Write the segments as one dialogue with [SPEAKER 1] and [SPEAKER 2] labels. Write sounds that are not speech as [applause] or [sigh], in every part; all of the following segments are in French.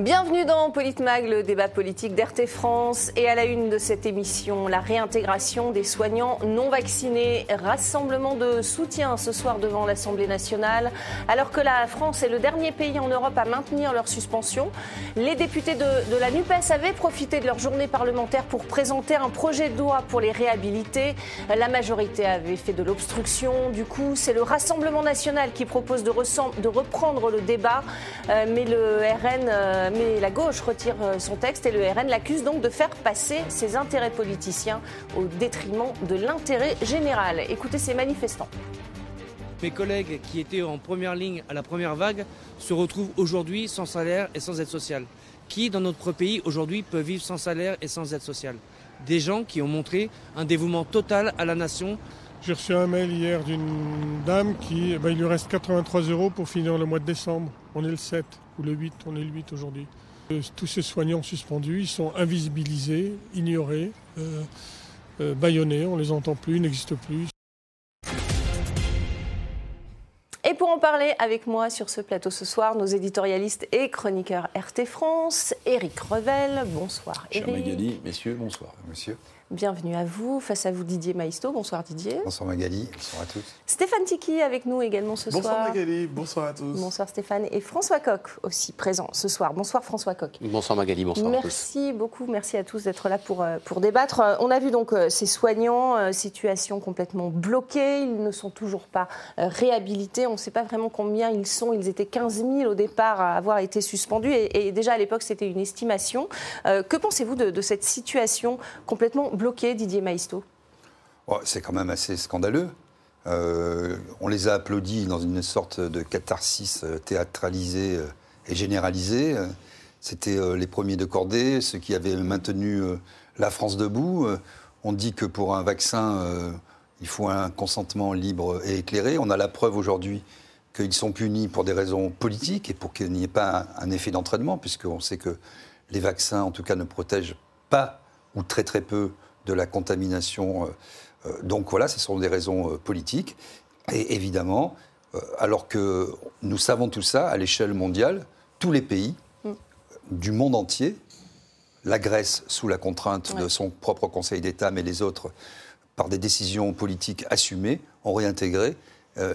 [SPEAKER 1] Bienvenue dans Politmag, le débat politique d'RT France. Et à la une de cette émission, la réintégration des soignants non vaccinés. Rassemblement de soutien ce soir devant l'Assemblée nationale. Alors que la France est le dernier pays en Europe à maintenir leur suspension, les députés de, la NUPES avaient profité de leur journée parlementaire pour présenter un projet de loi pour les réhabiliter. La majorité avait fait de l'obstruction. Du coup, c'est le Rassemblement national qui propose de, de reprendre le débat. Euh, mais le RN. Euh, mais la gauche retire euh, son texte et le RN l'accuse donc de faire passer ses intérêts politiciens au détriment de l'intérêt général. Écoutez ces manifestants.
[SPEAKER 2] Mes collègues qui étaient en première ligne à la première vague se retrouvent aujourd'hui sans salaire et sans aide sociale. Qui dans notre pays aujourd'hui peut vivre sans salaire et sans aide sociale? Des gens qui ont montré un dévouement total à la nation.
[SPEAKER 3] J'ai reçu un mail hier d'une dame qui, eh ben, il lui reste 83 euros pour finir le mois de décembre. On est le 7 ou le 8, on est le 8 aujourd'hui. Euh, tous ces soignants suspendus, ils sont invisibilisés, ignorés, euh, euh, bâillonnés, on les entend plus, ils n'existent plus.
[SPEAKER 1] Et pour en parler avec moi sur ce plateau ce soir, nos éditorialistes et chroniqueurs RT France, Éric Revel, bonsoir
[SPEAKER 4] Cher Magali, messieurs, bonsoir. Monsieur.
[SPEAKER 1] Bienvenue à vous. Face à vous, Didier Maisto. Bonsoir Didier.
[SPEAKER 4] Bonsoir Magali. Bonsoir à tous.
[SPEAKER 1] Stéphane Tiki avec nous également ce
[SPEAKER 5] soir.
[SPEAKER 1] Bonsoir
[SPEAKER 5] Magali. Bonsoir à tous.
[SPEAKER 1] Bonsoir Stéphane. Et François Coq aussi présent ce soir. Bonsoir François Coq.
[SPEAKER 6] Bonsoir Magali. Bonsoir
[SPEAKER 1] Merci à tous. beaucoup. Merci à tous d'être là pour, euh, pour débattre. Euh, on a vu donc euh, ces soignants, situation complètement bloquée. Ils ne sont toujours pas réhabilités. On ne sait pas vraiment combien ils sont. Ils étaient 15 000 au départ à avoir été suspendus. Et, déjà à l'époque, c'était une estimation. que pensez-vous de, de, cette situation complètement bloquée, Didier Maïs
[SPEAKER 4] Oh, c'est quand même assez scandaleux. Euh, on les a applaudis dans une sorte de catharsis euh, théâtralisée euh, et généralisée. C'était les premiers de cordée, ceux qui avaient maintenu la France debout. On dit que pour un vaccin, il faut un consentement libre et éclairé. On a la preuve aujourd'hui qu'ils sont punis pour des raisons politiques et pour qu'il n'y ait pas un effet d'entraînement, puisqu'on sait que les vaccins, en tout cas, ne protègent pas ou très très peu de la contamination. Euh, euh, donc voilà, ce sont des raisons euh, politiques. Et évidemment, alors que nous savons tout ça à l'échelle mondiale, tous les pays mm. du monde entier, la Grèce sous la contrainte de son propre Conseil d'État, mais les autres, par des décisions politiques assumées, ont réintégré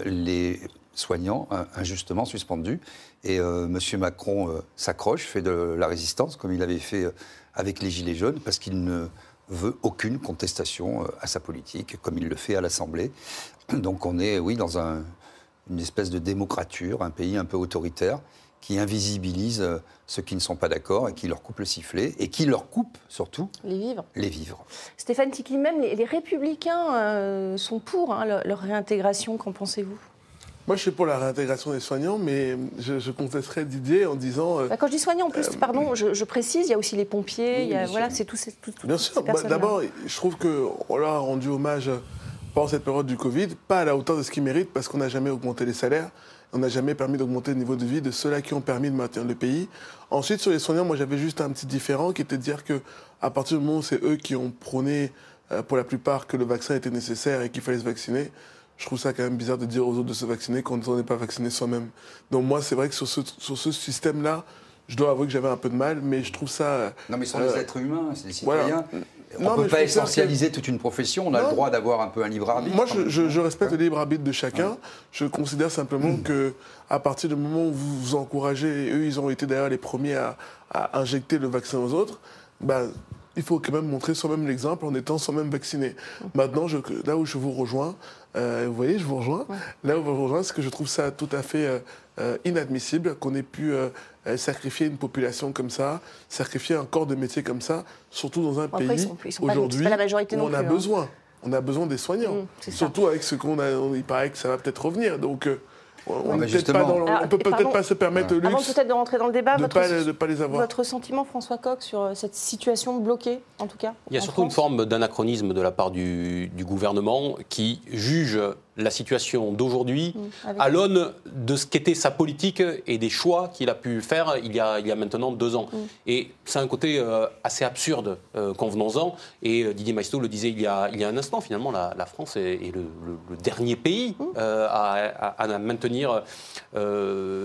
[SPEAKER 4] les soignants injustement suspendus. Et M. Macron s'accroche, fait de la résistance, comme il avait fait avec les Gilets jaunes, parce qu'il ne veut aucune contestation euh, à sa politique, comme il le fait à l'Assemblée. [clears throat] Donc on est, oui, dans une espèce de démocrature, un pays un peu autoritaire qui invisibilise euh, ceux qui ne sont pas d'accord et qui leur coupe le sifflet et qui leur coupe surtout
[SPEAKER 1] les vivres.
[SPEAKER 4] Les vivres.
[SPEAKER 1] Stéphane Tiki, même les, républicains euh, sont pour hein, leur réintégration. Qu'en pensez-vous?
[SPEAKER 5] Moi, je suis pour la réintégration des soignants, mais je, je contesterais Didier en disant.
[SPEAKER 1] Euh, bah, quand je dis soignants, en plus, euh, pardon, je, précise, il y a aussi les pompiers, il y a, voilà, c'est tous ces.
[SPEAKER 5] bien sûr. Bah, d'abord, je trouve qu'on leur a rendu hommage pendant cette période du Covid, pas à la hauteur de ce qu'ils méritent, parce qu'on n'a jamais augmenté les salaires, on n'a jamais permis d'augmenter le niveau de vie de ceux-là qui ont permis de maintenir le pays. Ensuite, sur les soignants, moi, j'avais juste un petit différent qui était de dire que à partir du moment où c'est eux qui ont prôné, euh, pour la plupart, que le vaccin était nécessaire et qu'il fallait se vacciner je trouve ça quand même bizarre de dire aux autres de se vacciner quand on n'est pas vacciné soi-même. Donc moi, c'est vrai que sur ce, sur ce système-là, je dois avouer que j'avais un peu de mal, mais je trouve ça...
[SPEAKER 4] Non, mais ce sont des êtres humains, c'est des citoyens. On ne peut pas essentialiser toute une profession, on a le droit d'avoir un peu un libre arbitre.
[SPEAKER 5] Moi, je, respecte le libre arbitre de chacun. Je considère simplement qu'à que à partir du moment où vous vous encouragez, et eux, ils ont été d'ailleurs les premiers à, injecter le vaccin aux autres, ben, il faut quand même montrer soi-même l'exemple en étant soi-même vacciné. Maintenant, je, là où je vous rejoins, euh, vous voyez, je vous rejoins, là où je vous rejoins, c'est que je trouve ça tout à fait euh, euh, inadmissible qu'on ait pu sacrifier une population comme ça, sacrifier un corps de métier comme ça, surtout dans un pays aujourd'hui où on a hein. besoin. On a besoin des soignants. Mmh, surtout avec ce qu'on a, il paraît que ça va peut-être revenir. Donc, on ne peut peut-être pas se permettre le luxe.
[SPEAKER 1] Avant peut-être de rentrer dans le débat,
[SPEAKER 5] de
[SPEAKER 1] votre,
[SPEAKER 5] pas, pas les avoir.
[SPEAKER 1] votre sentiment, François Coq, sur euh, cette situation bloquée, en tout cas
[SPEAKER 6] Il y a surtout une forme d'anachronisme de la part du, du gouvernement qui juge la situation d'aujourd'hui mmh, à l'aune de ce qu'était sa politique et des choix qu'il a pu faire il y a, il y a maintenant deux ans. Mmh. Et c'est un côté euh, assez absurde, euh, convenons-en. Et euh, Didier Maisto le disait il y a, il y a un instant, finalement, la, France est, le, dernier pays mmh. à, maintenir maintenir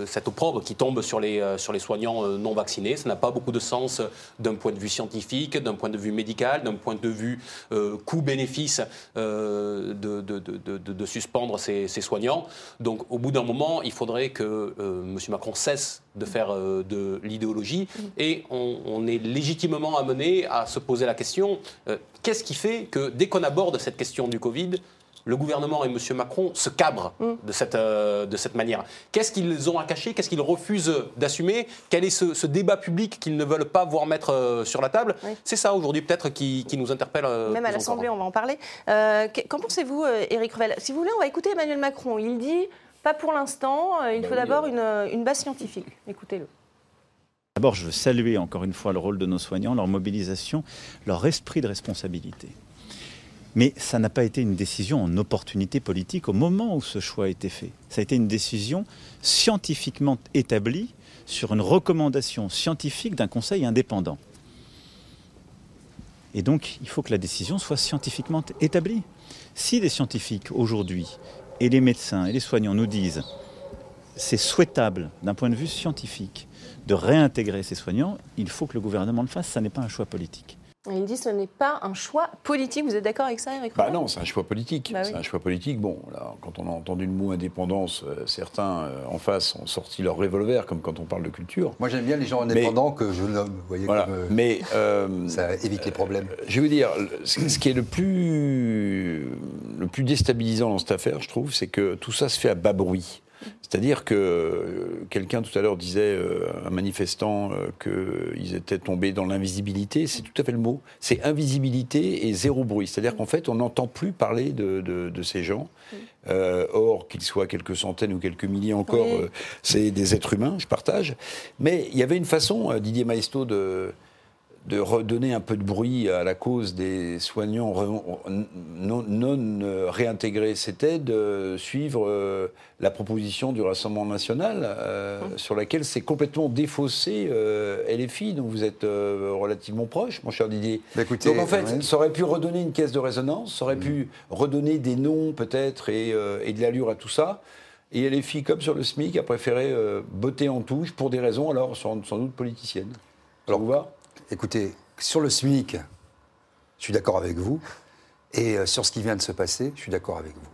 [SPEAKER 6] cette opprobre qui tombe sur les, sur les soignants non vaccinés. Ça n'a pas beaucoup de sens d'un point de vue scientifique, d'un point de vue médical, d'un point de vue coût-bénéfice de, de, de, de, suspendre ces, soignants. Donc au bout d'un moment, il faudrait que M. Macron cesse de faire de l'idéologie mm. et on, on, est légitimement amené à se poser la question qu'est-ce qui fait que dès qu'on aborde cette question du Covid, le gouvernement et M. Macron se cabrent mm. de, cette, euh, de cette manière. Qu'est-ce qu'ils ont à cacher? Qu'est-ce qu'ils refusent d'assumer? Quel est ce, débat public qu'ils ne veulent pas voir mettre euh, sur la table? C'est ça aujourd'hui peut-être qui, nous interpelle. Euh,
[SPEAKER 1] Même à l'Assemblée, on va en parler. Qu'en pensez-vous, Éric Revel? Si vous voulez, on va écouter Emmanuel Macron. Il dit, pas pour l'instant, il bah faut d'abord une, une base scientifique. Écoutez-le.
[SPEAKER 7] D'abord, je veux saluer encore une fois le rôle de nos soignants, leur mobilisation, leur esprit de responsabilité. Mais ça n'a pas été une décision en opportunité politique au moment où ce choix a été fait. Ça a été une décision scientifiquement établie sur une recommandation scientifique d'un conseil indépendant. Et donc, il faut que la décision soit scientifiquement établie. Si les scientifiques aujourd'hui, et les médecins et les soignants nous disent c'est souhaitable d'un point de vue scientifique de réintégrer ces soignants, il faut que le gouvernement le fasse. Ça n'est pas un choix politique.
[SPEAKER 1] Il dit que ce n'est pas un choix politique. Vous êtes d'accord avec ça, Eric
[SPEAKER 8] bah Non, c'est un choix politique. Bah c'est un choix politique. Bon, là, quand on a entendu le mot indépendance, euh, certains euh, en face ont sorti leur revolver, comme quand on parle de culture.
[SPEAKER 4] Moi, j'aime bien les gens indépendants que je nomme. Vous voyez,
[SPEAKER 8] voilà. Euh, Mais
[SPEAKER 4] ça évite les problèmes.
[SPEAKER 8] Je vais vous dire, ce qui est le plus, le plus déstabilisant dans cette affaire, je trouve, c'est que tout ça se fait à bas bruit. C'est-à-dire que euh, quelqu'un tout à l'heure disait, euh, un manifestant, euh, qu'ils étaient tombés dans l'invisibilité. C'est tout à fait le mot. C'est invisibilité et zéro bruit. C'est-à-dire qu'en fait, on n'entend plus parler de, ces gens. or, qu'ils soient quelques centaines ou quelques milliers encore, c'est des êtres humains, je partage. Mais il y avait une façon, Didier Maestro, de de redonner un peu de bruit à la cause des soignants non, euh, réintégrés, c'était de suivre euh, la proposition du Rassemblement national, euh, mmh. sur laquelle s'est complètement défaussé LFI, dont vous êtes relativement proche, mon cher Didier.
[SPEAKER 4] Bah,
[SPEAKER 8] Donc en fait, ça aurait pu redonner une caisse de résonance, ça aurait mmh. pu redonner des noms peut-être et, et, de l'allure à tout ça. Et LFI, comme sur le SMIC, a préféré botter en touche pour des raisons alors sans, doute politiciennes. Alors, vous va?
[SPEAKER 4] Écoutez, sur le SMIC, je suis d'accord avec vous. Et euh, sur ce qui vient de se passer, je suis d'accord avec vous.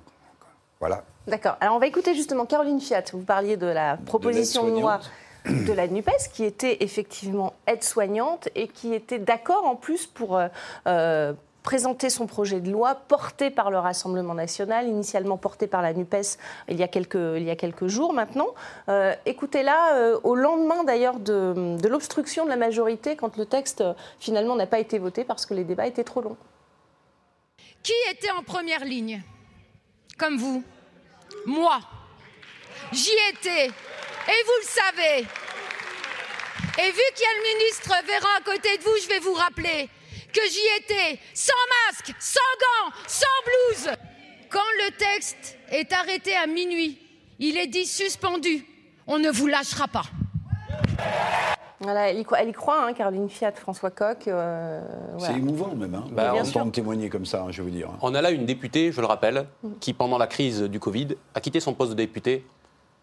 [SPEAKER 4] Voilà.
[SPEAKER 1] D'accord. Alors on va écouter justement Caroline Fiat. Vous parliez de la proposition de, loi de la NUPES qui était effectivement aide-soignante et qui était d'accord en plus pour euh, euh, présenté son projet de loi porté par le Rassemblement national, initialement porté par la NUPES il y a quelques, jours maintenant. Euh, écoutez-la euh, au lendemain d'ailleurs de, l'obstruction de la majorité quand le texte finalement n'a pas été voté parce que les débats étaient trop longs.
[SPEAKER 9] Qui était en première ligne? Comme vous Moi. J'y étais. Et vous le savez. Et vu qu'il y a le ministre Véran à côté de vous, je vais vous rappeler que j'y étais, sans masque, sans gants, sans blouse. Quand le texte est arrêté à minuit, il est dit suspendu. On ne vous lâchera pas.
[SPEAKER 1] Voilà, elle y croit, elle y croit hein, Caroline Fiat, François Coq.
[SPEAKER 8] Euh, c'est émouvant même, hein, bah, entendre témoigner comme ça, hein, je veux dire.
[SPEAKER 6] On a là une députée, je le rappelle, qui pendant la crise du Covid a quitté son poste de députée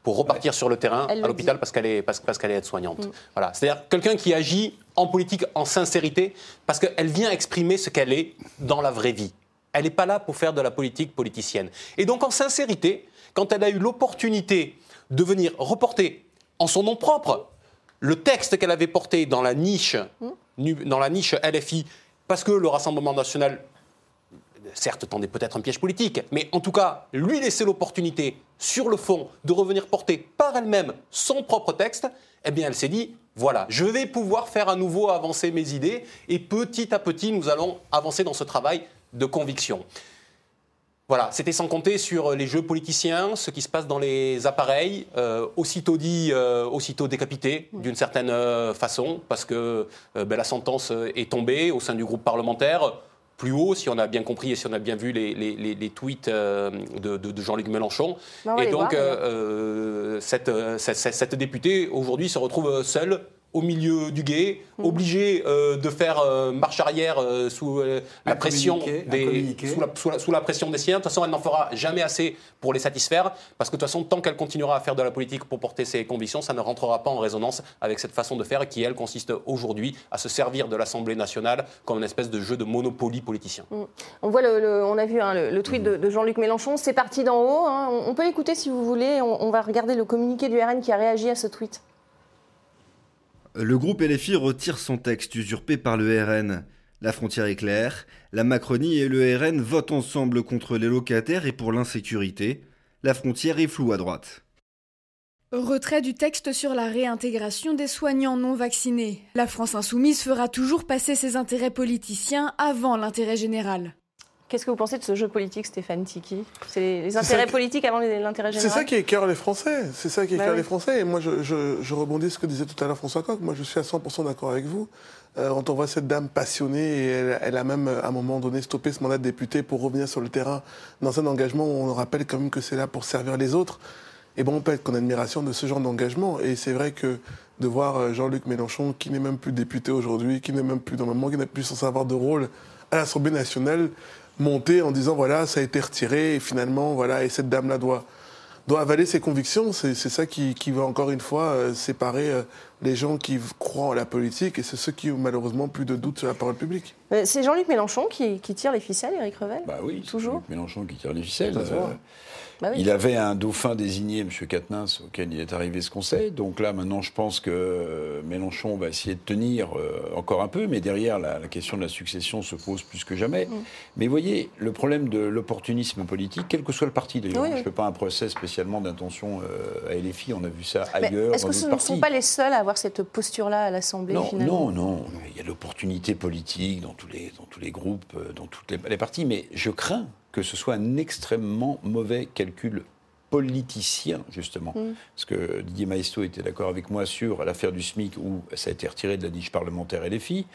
[SPEAKER 6] pour repartir sur le terrain à l'hôpital parce qu'elle est, parce, parce qu'elle est aide-soignante. Mm. Voilà. C'est-à-dire quelqu'un qui agit en politique en sincérité parce qu'elle vient exprimer ce qu'elle est dans la vraie vie. Elle n'est pas là pour faire de la politique politicienne. Et donc en sincérité, quand elle a eu l'opportunité de venir reporter en son nom propre le texte qu'elle avait porté dans la niche, mm. dans la niche LFI, parce que le Rassemblement national certes tendait peut-être un piège politique, mais en tout cas, lui laisser l'opportunité, sur le fond, de revenir porter par elle-même son propre texte, eh bien, elle s'est dit, voilà, je vais pouvoir faire à nouveau avancer mes idées, et petit à petit, nous allons avancer dans ce travail de conviction. Voilà, c'était sans compter sur les jeux politiciens, ce qui se passe dans les appareils, euh, aussitôt dit, euh, aussitôt décapité, d'une certaine euh, façon, parce que ben, la sentence est tombée au sein du groupe parlementaire plus haut, si on a bien compris et si on a bien vu les, tweets euh, de, Jean-Luc Mélenchon. et donc, euh, euh, cette, cette, députée, aujourd'hui, se retrouve seule au milieu du guet, mm. obligé euh, de faire euh, marche arrière euh, sous la pression des sous la, pression des siens. De toute façon, elle n'en fera jamais assez pour les satisfaire, parce que de toute façon, tant qu'elle continuera à faire de la politique pour porter ses convictions, ça ne rentrera pas en résonance avec cette façon de faire qui, elle, consiste aujourd'hui à se servir de l'Assemblée nationale comme une espèce de jeu de monopoly politicien. Mm.
[SPEAKER 1] On voit, le, on a vu hein, le, tweet de, Jean-Luc Mélenchon, c'est parti d'en haut. Hein. On, peut l'écouter si vous voulez. On, on va regarder le communiqué du RN qui a réagi à ce tweet.
[SPEAKER 10] Le groupe LFI retire son texte usurpé par le RN. La frontière est claire, la Macronie et le RN votent ensemble contre les locataires et pour l'insécurité. La frontière est floue à droite.
[SPEAKER 11] Retrait du texte sur la réintégration des soignants non vaccinés. La France insoumise fera toujours passer ses intérêts politiciens avant l'intérêt général.
[SPEAKER 1] Qu'est-ce que vous pensez de ce jeu politique, Stéphane Tiki? C'est les intérêts politiques avant l'intérêt général
[SPEAKER 5] C'est ça qui écœure les Français. C'est ça qui bah écœure les Français. Et moi, je, rebondis sur ce que disait tout à l'heure François Coq. Moi, je suis à 100% d'accord avec vous. Euh, quand on voit cette dame passionnée, et elle, a même, à un moment donné, stoppé ce mandat de député pour revenir sur le terrain dans un engagement où on rappelle quand même que c'est là pour servir les autres. Et bon, on peut être qu'en admiration de ce genre d'engagement. Et c'est vrai que de voir euh, Jean-Luc Mélenchon, qui n'est même plus député aujourd'hui, qui n'est même plus dans le moment, qui n'a plus sans savoir de rôle à l'Assemblée nationale, monter en disant voilà, ça a été retiré et finalement, voilà, et cette dame-là doit, doit avaler ses convictions. C'est ça qui, qui, va encore une fois euh, séparer euh, les gens qui croient en la politique et c'est ceux qui ont malheureusement plus de doutes sur la parole publique.
[SPEAKER 1] Euh, c'est Jean-Luc Mélenchon qui, qui, tire les ficelles, Éric Revel?
[SPEAKER 8] Bah oui,
[SPEAKER 1] toujours? Jean-Luc
[SPEAKER 8] Mélenchon qui tire les ficelles. Bah il avait un dauphin désigné, M. Quatennens, auquel il est arrivé ce conseil. Donc là, maintenant, je pense que euh, Mélenchon va essayer de tenir euh, encore un peu, mais derrière, la, question de la succession se pose plus que jamais. Mm. Mais voyez, le problème de l'opportunisme politique, quel que soit le parti d'ailleurs, je ne fais pas un procès spécialement d'intention euh, à LFI, on a vu ça ailleurs.
[SPEAKER 1] Est-ce que ce ne sont pas les seuls à avoir cette posture-là à l'Assemblée
[SPEAKER 8] non, Non, non, il y a l'opportunité politique dans tous les, dans tous les groupes, dans toutes les, les partis, mais je crains que ce soit un extrêmement mauvais calcul politicien, justement. Mm. Parce que Didier Maestro était d'accord avec moi sur l'affaire du SMIC, où ça a été retiré de la niche parlementaire LFI.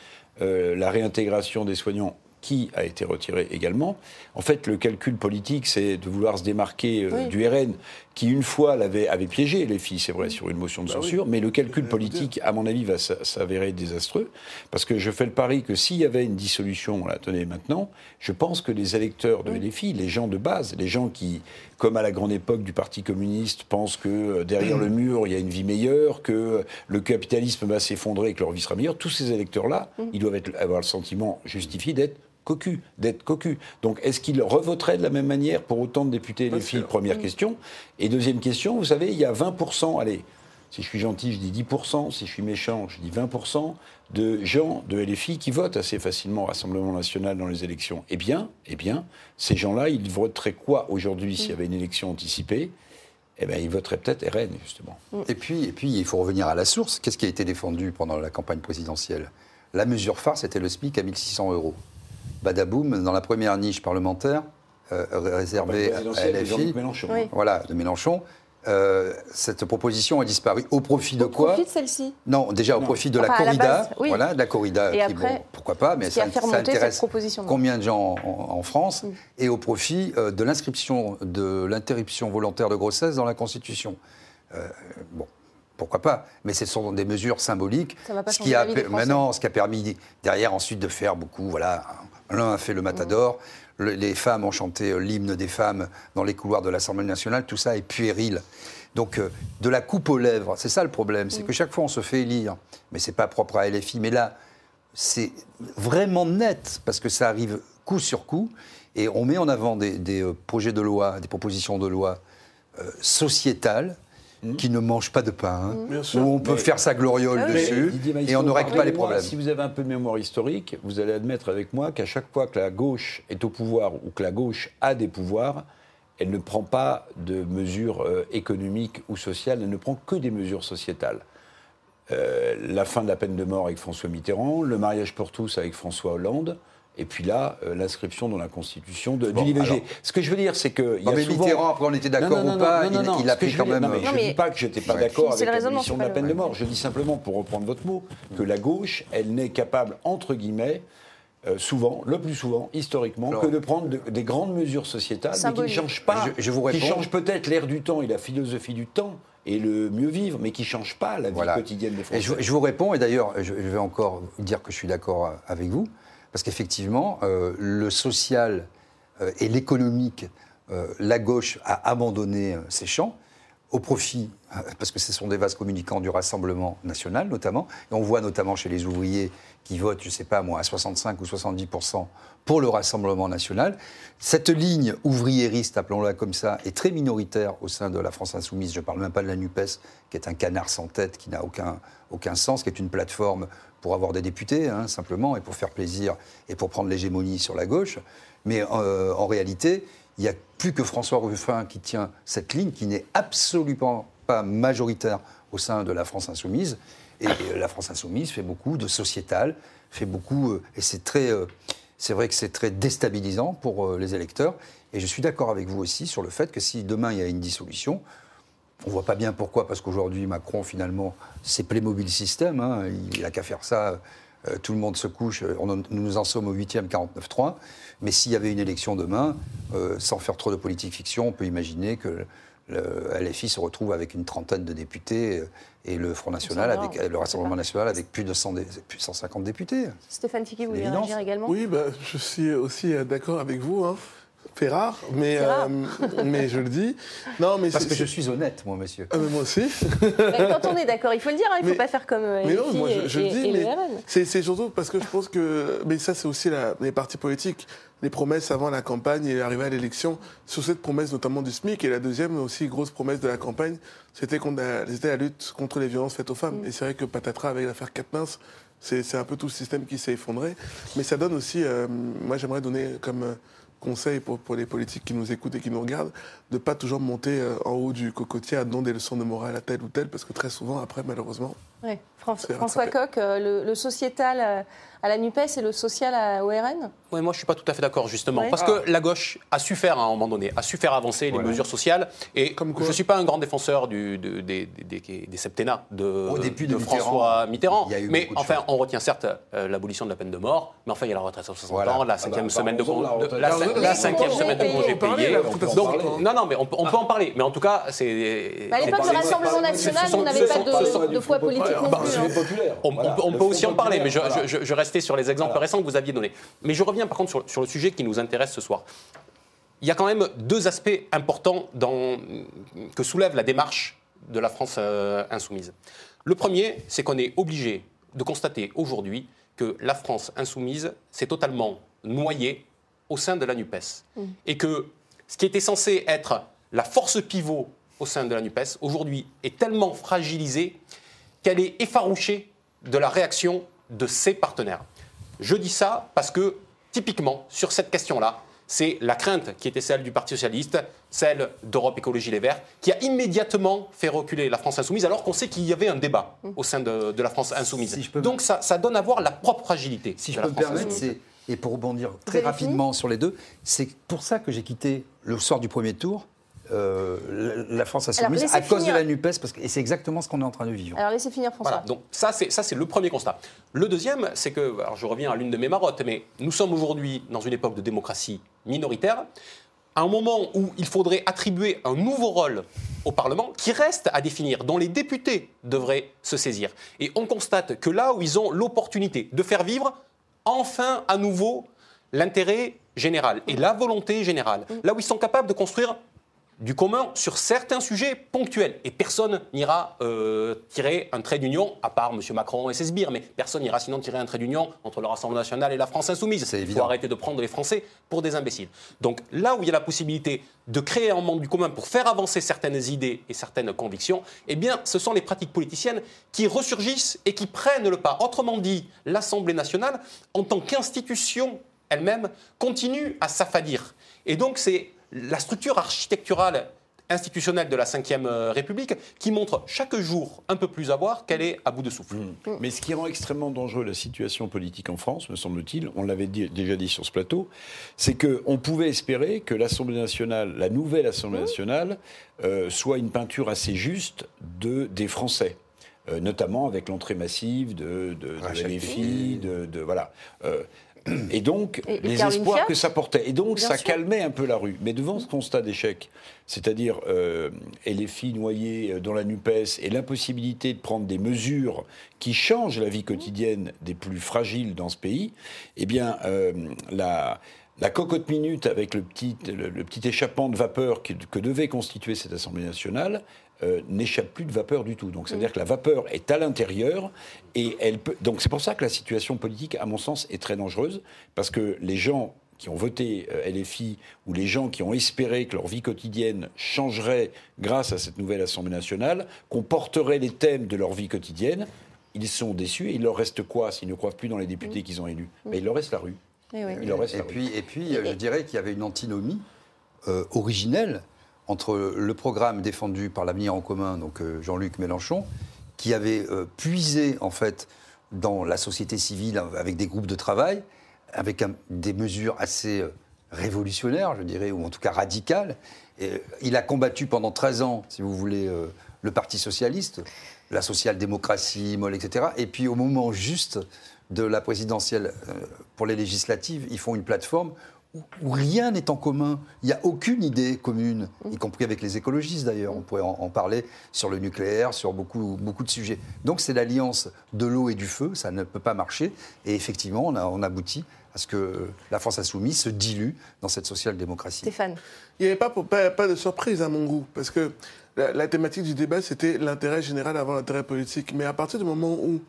[SPEAKER 8] Euh, la réintégration des soignants qui a été retiré également. En fait, le calcul politique, c'est de vouloir se démarquer euh, du RN, qui une fois l'avait avait piégé les filles, c'est vrai, sur une motion de bah censure, mais le calcul politique, à mon avis, va s'avérer désastreux, parce que je fais le pari que s'il y avait une dissolution, la tenez maintenant, je pense que les électeurs de LFI, les gens de base, les gens qui, comme à la grande époque du Parti communiste, pensent que euh, derrière le mur, il y a une vie meilleure, que le capitalisme va s'effondrer et que leur vie sera meilleure, tous ces électeurs-là, mmh. ils doivent être, avoir le sentiment justifié d'être cocu, d'être cocu. Donc est-ce qu'il revoterait de la même manière pour autant de députés les filles? Première question. Et deuxième question, vous savez, il y a 20%, allez, si je suis gentil, je dis 10%, si je suis méchant, je dis 20% de gens de LFI qui votent assez facilement au Rassemblement national dans les élections. Eh bien, eh bien ces gens-là, ils voteraient quoi aujourd'hui s'il y avait une élection anticipée? Eh bien, ils voteraient peut-être RN, justement.
[SPEAKER 4] Et puis, et puis, il faut revenir à la source. Qu'est-ce qui a été défendu pendant la campagne présidentielle? La mesure phare, c'était le SMIC à 1600 euros badaboum, dans la première niche parlementaire euh, réservée à LFI, voilà, de Mélenchon, euh, cette proposition a disparu au profit de quoi
[SPEAKER 1] Au profit de celle-ci
[SPEAKER 4] Non, déjà au profit de la corrida, voilà, de la corrida. qui, pourquoi pas, mais ça, intéresse combien de gens en, France mm. Et au profit euh, de l'inscription de l'interruption volontaire de grossesse dans la Constitution. bon, pourquoi pas Mais ce sont des mesures symboliques.
[SPEAKER 1] Ça va pas ce qui a
[SPEAKER 4] maintenant, ce qui a permis derrière ensuite de faire beaucoup, voilà, L'un a fait le Matador, les femmes ont chanté euh, l'hymne des femmes dans les couloirs de l'Assemblée nationale, tout ça est puéril. Donc, euh, de la coupe aux lèvres, c'est ça le problème, c'est que chaque fois on se fait élire, mais c'est pas propre à LFI, mais là, c'est vraiment net, parce que ça arrive coup sur coup, et on met en avant des, euh, projets de loi, des propositions de loi sociétales, Hmm. qui ne mange pas de pain, hein, où on peut faire sa gloriole ah dessus, et on ne règle pas les problèmes.
[SPEAKER 8] Si vous avez un peu de mémoire historique, vous allez admettre avec moi qu'à chaque fois que la gauche est au pouvoir ou que la gauche a des pouvoirs, elle ne prend pas de mesures euh, économiques ou sociales, elle ne prend que des mesures sociétales. Euh, la fin de la peine de mort avec François Mitterrand, le mariage pour tous avec François Hollande, et puis là, euh, l'inscription dans la Constitution de, du l'IVG. Ce que je veux dire, c'est que.
[SPEAKER 4] Il y a mais souvent... Mitterrand, après on était d'accord ou pas, il, a pris quand même.
[SPEAKER 8] je ne dis pas que je n'étais pas d'accord avec l'abolition de la peine de mort. Je dis simplement, pour reprendre votre mot, que la gauche, elle n'est capable, entre guillemets, euh, souvent, le plus souvent, historiquement,
[SPEAKER 4] Alors-
[SPEAKER 8] que de prendre de- des grandes mesures sociétales, mais qui ne changent pas,
[SPEAKER 4] Je- je vous
[SPEAKER 8] qui changent peut-être l'air du temps et la philosophie du temps et le mieux vivre, mais qui ne changent pas la vie
[SPEAKER 4] Voilà.
[SPEAKER 8] quotidienne des
[SPEAKER 4] Et
[SPEAKER 8] Français.
[SPEAKER 4] je, je vous réponds, et d'ailleurs, je, je vais encore dire que je suis d'accord avec vous, parce qu'effectivement, euh, le social euh, et l'économique, euh, la gauche a abandonné ces champs au profit, parce que ce sont des vases communicants du Rassemblement national notamment, et on voit notamment chez les ouvriers qui votent, je ne sais pas moi, à 65 ou 70% pour le Rassemblement national. Cette ligne ouvriériste, appelons-la comme ça, est très minoritaire au sein de la France insoumise. Je ne parle même pas de la NUPES, qui est un canard sans tête, qui n'a aucun, aucun sens, qui est une plateforme pour avoir des députés, hein, simplement, et pour faire plaisir, et pour prendre l'hégémonie sur la gauche. Mais euh, en réalité, il n'y a plus que François Ruffin qui tient cette ligne, qui n'est absolument pas majoritaire au sein de la France insoumise. Et la France insoumise fait beaucoup de sociétal, fait beaucoup, euh, et c'est très, euh, c'est vrai que c'est très déstabilisant pour les électeurs. Et je suis d'accord avec vous aussi sur le fait que si demain il y a une dissolution, on voit pas bien pourquoi, parce qu'aujourd'hui Macron finalement c'est Playmobil System, hein, il n'a qu'à faire ça. euh, tout le monde se couche, euh, on en- nous nous en sommes au 8e 49-3. Mais s'il y avait une élection demain, euh, sans faire trop de politique fiction, on peut imaginer que le LFI se retrouve avec une trentaine de députés et le Front National, avec, le Rassemblement national avec plus de 100 dé- plus de 150 députés.
[SPEAKER 1] Stéphane Tiki, vous voulez réagir également?
[SPEAKER 5] Oui, bah, je suis aussi d'accord avec vous. Hein. C'est rare, mais,
[SPEAKER 1] rare.
[SPEAKER 5] euh, mais je le dis. Non, mais
[SPEAKER 4] Parce que je suis honnête, moi, monsieur.
[SPEAKER 5] Ah, mais moi aussi.
[SPEAKER 1] Bah, Quand on est d'accord, il faut le dire, hein, il ne faut
[SPEAKER 5] Mais-
[SPEAKER 1] pas faire comme euh,
[SPEAKER 5] Mais non, moi je,
[SPEAKER 1] et,
[SPEAKER 5] je le dis, mais c'est c'est surtout parce que je pense que. Mais ça, c'est aussi la- les partis politiques. Les promesses avant la campagne et l'arrivée à l'élection, sur cette promesse notamment du SMIC. Et la deuxième, aussi grosse promesse de la campagne, c'était qu'on a- c'était la lutte contre les violences faites aux femmes. Et c'est vrai que patatras avec l'affaire Katnins, c'est c'est un peu tout le système qui s'est effondré. Mais ça donne aussi. euh, moi, j'aimerais donner comme. Conseil pour, pour les politiques qui nous écoutent et qui nous regardent, de pas toujours monter euh, en haut du cocotier à donner des leçons de morale à tel ou tel, parce que très souvent, après, malheureusement, C'est
[SPEAKER 1] François Coq, euh, le, le sociétal euh, à la NUPES et le social à- au RN
[SPEAKER 6] Ouais, moi, je suis pas tout à fait d'accord, justement.
[SPEAKER 1] Ouais.
[SPEAKER 6] Parce que la gauche a su faire, à un moment donné, a su faire avancer les mesures sociales. Et
[SPEAKER 5] Comme quoi
[SPEAKER 6] je ne suis pas un grand défenseur du, de- des, des, des- des septennats de,
[SPEAKER 4] Au début de
[SPEAKER 6] François Mitterrand. mais enfin,
[SPEAKER 4] choses.
[SPEAKER 6] on retient certes euh, l'abolition de la peine de mort, mais enfin, il y a la retraite à 60
[SPEAKER 4] Voilà.
[SPEAKER 6] ans, la
[SPEAKER 8] Ah
[SPEAKER 6] cinquième
[SPEAKER 8] bah,
[SPEAKER 6] semaine de
[SPEAKER 8] parlons-en de la
[SPEAKER 6] congé, la,
[SPEAKER 8] Ah, oui,
[SPEAKER 6] la
[SPEAKER 8] oui,
[SPEAKER 6] cinquième
[SPEAKER 1] oui,
[SPEAKER 6] semaine de
[SPEAKER 1] oui,
[SPEAKER 6] congé
[SPEAKER 1] oui,
[SPEAKER 6] payé. Donc,
[SPEAKER 8] parler.
[SPEAKER 6] non, non, mais on, peut- on peut en parler. Mais en tout cas, c'est.
[SPEAKER 1] Bah, À l'époque, le Rassemblement national, on n'avait pas de- poids politique non
[SPEAKER 8] Bah,
[SPEAKER 1] plus, hein.
[SPEAKER 6] On, peut, aussi en parler, mais je,
[SPEAKER 8] populaire,
[SPEAKER 6] sur les exemples
[SPEAKER 8] Voilà.
[SPEAKER 6] récents que vous aviez donnés. Mais je reviens par contre sur, sur le sujet qui nous intéresse ce soir. Il y a quand même deux aspects importants dans- que soulève la démarche de la France euh, insoumise. Le premier, c'est qu'on est obligé de constater aujourd'hui que la France insoumise s'est totalement noyée au sein de la NUPES. Et que ce qui était censé être la force pivot au sein de la NUPES, aujourd'hui, est tellement fragilisé qu'elle est effarouchée de la réaction de ses partenaires. Je dis ça parce que, typiquement, sur cette question-là, c'est la crainte qui était celle du Parti Socialiste, celle d'Europe Écologie Les Verts, qui a immédiatement fait reculer la France Insoumise, alors qu'on sait qu'il y avait un débat au sein de, de la France Insoumise.
[SPEAKER 4] Si je peux-
[SPEAKER 6] Donc ça, ça donne à voir la propre fragilité
[SPEAKER 4] Si
[SPEAKER 6] de
[SPEAKER 4] je
[SPEAKER 6] la
[SPEAKER 4] peux me permettre, c'est, et pour rebondir très rapidement sur les deux, c'est pour ça que j'ai quitté le soir du premier tour euh, la- France insoumise à cause de la NUPES, parce que, et c'est exactement ce qu'on est en train de vivre.
[SPEAKER 1] Alors laissez finir François.
[SPEAKER 6] Voilà, donc ça c'est ça c'est le premier constat. Le deuxième, c'est que alors je reviens à l'une de mes marottes, mais nous sommes aujourd'hui dans une époque de démocratie minoritaire, à un moment où il faudrait attribuer un nouveau rôle au Parlement qui reste à définir, dont les députés devraient se saisir. Et on constate que là où ils ont l'opportunité de faire vivre enfin à nouveau l'intérêt général et la volonté générale, là où ils sont capables de construire du commun sur certains sujets ponctuels. Et personne n'ira euh, tirer un trait d'union, à part M. Macron et ses sbires, mais personne n'ira sinon tirer un trait d'union entre le Rassemblement national et la France insoumise.
[SPEAKER 4] C'est
[SPEAKER 6] Il faut arrêter de prendre les Français pour des imbéciles. Donc là où il y a la possibilité de créer un monde du commun pour faire avancer certaines idées et certaines convictions, eh bien, ce sont les pratiques politiciennes qui ressurgissent et qui prennent le pas. Autrement dit, l'Assemblée nationale, en tant qu'institution elle-même, continue à s'affadir. Et donc, c'est la structure architecturale institutionnelle de la Ve République qui montre chaque jour un peu plus à voir qu'elle est à bout de souffle.
[SPEAKER 8] Mais ce qui rend extrêmement dangereux la situation politique en France, me semble-t-il, on l'avait déjà dit sur ce plateau, c'est qu'on pouvait espérer que l'Assemblée nationale, la nouvelle Assemblée nationale, euh, soit une peinture assez juste de, des Français. Euh, notamment avec l'entrée massive de, de, de
[SPEAKER 4] Rachel
[SPEAKER 8] LFI, de, de- voilà. Euh, Et donc,
[SPEAKER 1] Et- et
[SPEAKER 8] les
[SPEAKER 1] Caroline
[SPEAKER 8] espoirs
[SPEAKER 1] Fiat
[SPEAKER 8] que ça portait. Et donc, ça
[SPEAKER 1] sûr.
[SPEAKER 8] calmait un peu la rue. Mais devant ce constat d'échec, c'est-à-dire euh, LFI noyé euh, dans la NUPES et l'impossibilité de prendre des mesures qui changent la vie quotidienne des plus fragiles dans ce pays, eh bien, euh, la, la cocotte minute avec le petit, le, le petit échappement de vapeur que, que devait constituer cette Assemblée nationale euh, n'échappe plus de vapeur du tout. Donc, c'est-à-dire que la vapeur est à l'intérieur et elle peut. Donc, c'est pour ça que la situation politique, à mon sens, est très dangereuse parce que les gens qui ont voté euh, LFI ou les gens qui ont espéré que leur vie quotidienne changerait grâce à cette nouvelle Assemblée nationale, qu'on porterait les thèmes de leur vie quotidienne, ils sont déçus et il leur reste quoi s'ils ne croient plus dans les députés qu'ils ont élus? Ben, Il leur reste la rue.
[SPEAKER 1] Eh oui.
[SPEAKER 8] Il leur reste
[SPEAKER 4] Et
[SPEAKER 8] la rue.
[SPEAKER 4] puis, et puis euh, je dirais qu'il y avait une antinomie euh, originelle entre le programme défendu par l'avenir en commun, donc euh, Jean-Luc Mélenchon, qui avait euh, puisé en fait dans la société civile avec des groupes de travail, avec des mesures assez euh, révolutionnaires, je dirais, ou en tout cas radicales. Il a combattu pendant 13 ans, si vous voulez, le Parti socialiste, la social-démocratie molle, etc. Et puis au moment juste de la présidentielle pour les législatives, ils font une plateforme où, rien n'est en commun. Il n'y a aucune idée commune, y compris avec les écologistes d'ailleurs. On pourrait en, en parler sur le nucléaire, sur beaucoup, beaucoup de sujets. Donc c'est l'alliance de l'eau et du feu, ça ne peut pas marcher. Et effectivement, on, a, on aboutit à ce que la France insoumise se dilue dans cette social-démocratie.
[SPEAKER 1] Stéphane.
[SPEAKER 5] Il n'y avait pas, pas, pas de surprise à mon goût, parce que la, la thématique du débat, c'était l'intérêt général avant l'intérêt politique. Mais à partir du moment où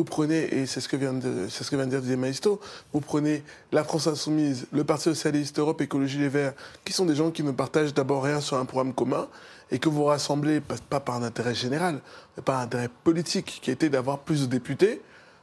[SPEAKER 5] vous prenez, et c'est ce que vient de, c'est ce que vient de dire Didier Maisto, vous prenez la France Insoumise, le Parti Socialiste, Europe Écologie Les Verts, qui sont des gens qui ne partagent d'abord rien sur un programme commun, et que vous rassemblez, pas, pas par un intérêt général, mais par un intérêt politique, qui était d'avoir plus de députés,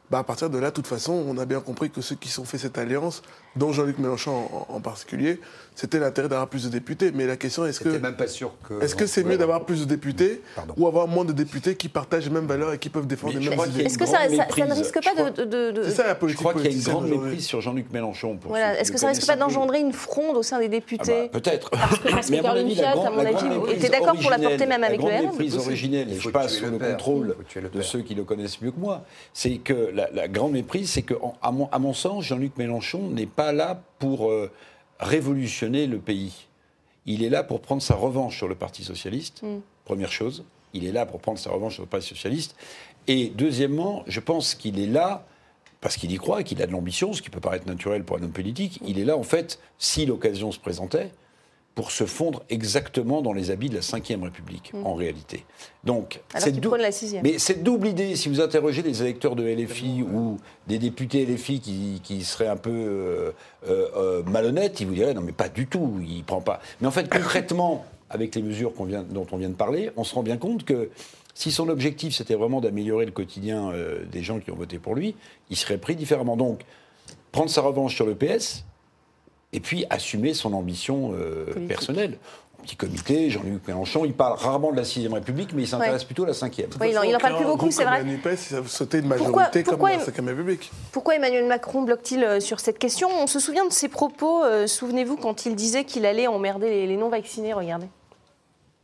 [SPEAKER 5] bah à partir de là, de toute façon, on a bien compris que ceux qui ont fait cette alliance, dont Jean-Luc Mélenchon en, en particulier, c'était l'intérêt d'avoir plus de députés. Mais la question est-ce que
[SPEAKER 4] même pas sûr que.
[SPEAKER 5] est-ce que c'est mieux d'avoir plus de députés
[SPEAKER 4] Pardon.
[SPEAKER 5] ou avoir moins de députés qui partagent les mêmes valeurs et qui peuvent défendre
[SPEAKER 8] Mais
[SPEAKER 5] les
[SPEAKER 8] je
[SPEAKER 5] mêmes
[SPEAKER 8] crois
[SPEAKER 5] idées?
[SPEAKER 1] Est-ce que ça, ça- ça ne risque
[SPEAKER 8] je
[SPEAKER 1] pas de, de- de-
[SPEAKER 5] C'est ça la
[SPEAKER 8] Je
[SPEAKER 5] politique
[SPEAKER 8] crois qu'il y a une grande méprise sur Jean-Luc Mélenchon. Pour
[SPEAKER 1] Voilà. Est-ce que ça risque
[SPEAKER 8] connaissent
[SPEAKER 1] pas d'engendrer une fronde au sein des
[SPEAKER 8] Ah
[SPEAKER 1] députés
[SPEAKER 8] bah, Peut-être.
[SPEAKER 1] Parce que- parce Caroline
[SPEAKER 8] avis, la
[SPEAKER 1] Fiat, à mon
[SPEAKER 8] la
[SPEAKER 1] avis, était d'accord pour la porter même avec
[SPEAKER 8] la
[SPEAKER 1] le
[SPEAKER 8] grande
[SPEAKER 1] RN.
[SPEAKER 8] méprise originelle, et je passe sous
[SPEAKER 4] le
[SPEAKER 8] contrôle de ceux qui le connaissent mieux que moi, c'est que la, la grande méprise, c'est que, à mon, à mon sens, Jean-Luc Mélenchon n'est pas là pour euh, révolutionner le pays. Il est là pour prendre sa revanche sur le Parti socialiste,
[SPEAKER 1] Mm.
[SPEAKER 8] première chose. Il est là pour prendre sa revanche sur le Parti socialiste. Et deuxièmement, je pense qu'il est là parce qu'il y croit qu'il a de l'ambition, ce qui peut paraître naturel pour un homme politique. Il est là, en fait, si l'occasion se présentait, pour se fondre exactement dans les habits de la Ve République, en réalité. Donc,
[SPEAKER 1] Mm. Alors
[SPEAKER 8] cette dou-
[SPEAKER 1] la
[SPEAKER 8] mais cette double idée, si vous interrogez des électeurs de LFI ou des députés LFI qui, qui seraient un peu euh, euh, euh, malhonnêtes, ils vous diraient non mais pas du tout, il prend pas. Mais en fait concrètement, avec les mesures vient, dont on vient de parler, on se rend bien compte que si son objectif c'était vraiment d'améliorer le quotidien euh, des gens qui ont voté pour lui, il serait pris différemment. Donc prendre sa revanche sur le PS et puis assumer son ambition euh, personnelle. Petit comité, Jean-Luc Mélenchon, il parle rarement de la 6 République, mais il s'intéresse plutôt à la 5
[SPEAKER 1] Oui, il en- il en parle plus beaucoup, c'est vrai.
[SPEAKER 5] La NUPES, ça
[SPEAKER 1] Pourquoi-
[SPEAKER 5] majorité
[SPEAKER 1] pourquoi
[SPEAKER 5] comme
[SPEAKER 1] il-
[SPEAKER 5] la 5 République.
[SPEAKER 1] Pourquoi Emmanuel Macron bloque-t-il euh, sur cette question? On se souvient de ses propos, euh, souvenez-vous, quand il disait qu'il allait emmerder les, les non-vaccinés, regardez.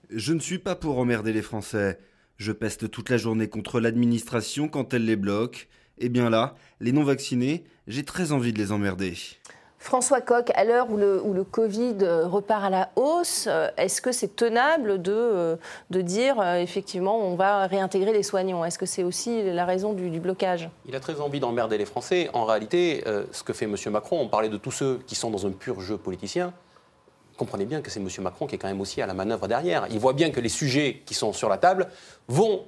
[SPEAKER 10] Je ne suis pas pour emmerder les Français. Je peste toute la journée contre l'administration quand elle les bloque. Et bien là, les non-vaccinés, j'ai très envie de les emmerder.
[SPEAKER 1] François Coq, à l'heure où le, Covid euh, repart à la hausse, euh, est-ce que c'est tenable de, euh, dire effectivement on va réintégrer les soignants? Est-ce que c'est aussi la raison du, du blocage?
[SPEAKER 6] Il a très envie d'emmerder les Français. En réalité, ce que fait M. Macron, on parlait de tous ceux qui sont dans un pur jeu politicien. Comprenez bien que c'est M. Macron qui est quand même aussi à la manœuvre derrière. Il voit bien que les sujets qui sont sur la table vont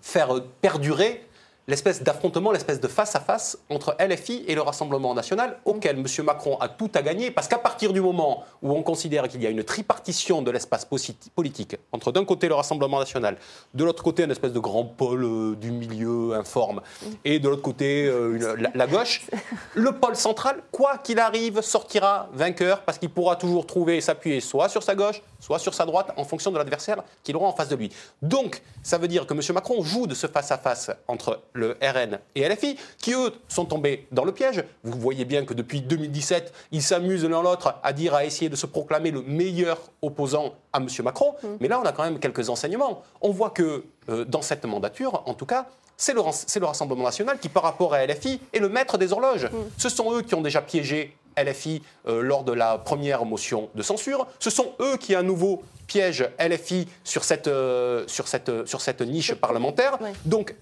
[SPEAKER 6] faire perdurer l'espèce d'affrontement, l'espèce de face-à-face entre LFI et le Rassemblement national, auquel M. Macron a tout à gagner, parce qu'à partir du moment où on considère qu'il y a une tripartition de l'espace politique, entre d'un côté le Rassemblement national, de l'autre côté un espèce de grand pôle euh, du milieu informe, et de l'autre côté euh, une- la, la gauche, le pôle central, quoi qu'il arrive, sortira vainqueur, parce qu'il pourra toujours trouver et s'appuyer soit sur sa gauche, soit sur sa droite, en fonction de l'adversaire qu'il aura en face de lui. Donc, ça veut dire que M. Macron joue de ce face-à-face entre le RN et LFI, qui eux sont tombés dans le piège. Vous voyez bien que depuis 2017, ils s'amusent l'un l'autre à dire, à essayer de se proclamer le meilleur opposant à M. Macron. Mais là, on a quand même quelques enseignements. On voit que euh, dans cette mandature, en tout cas, c'est le, le, Rassemblement national qui, par rapport à LFI, est le maître des horloges. Mm. Ce sont eux qui ont déjà piégé LFI euh, lors de la première motion de censure. Ce sont eux qui, à nouveau, piègent LFI sur cette, euh, sur cette, sur cette niche parlementaire. Donc,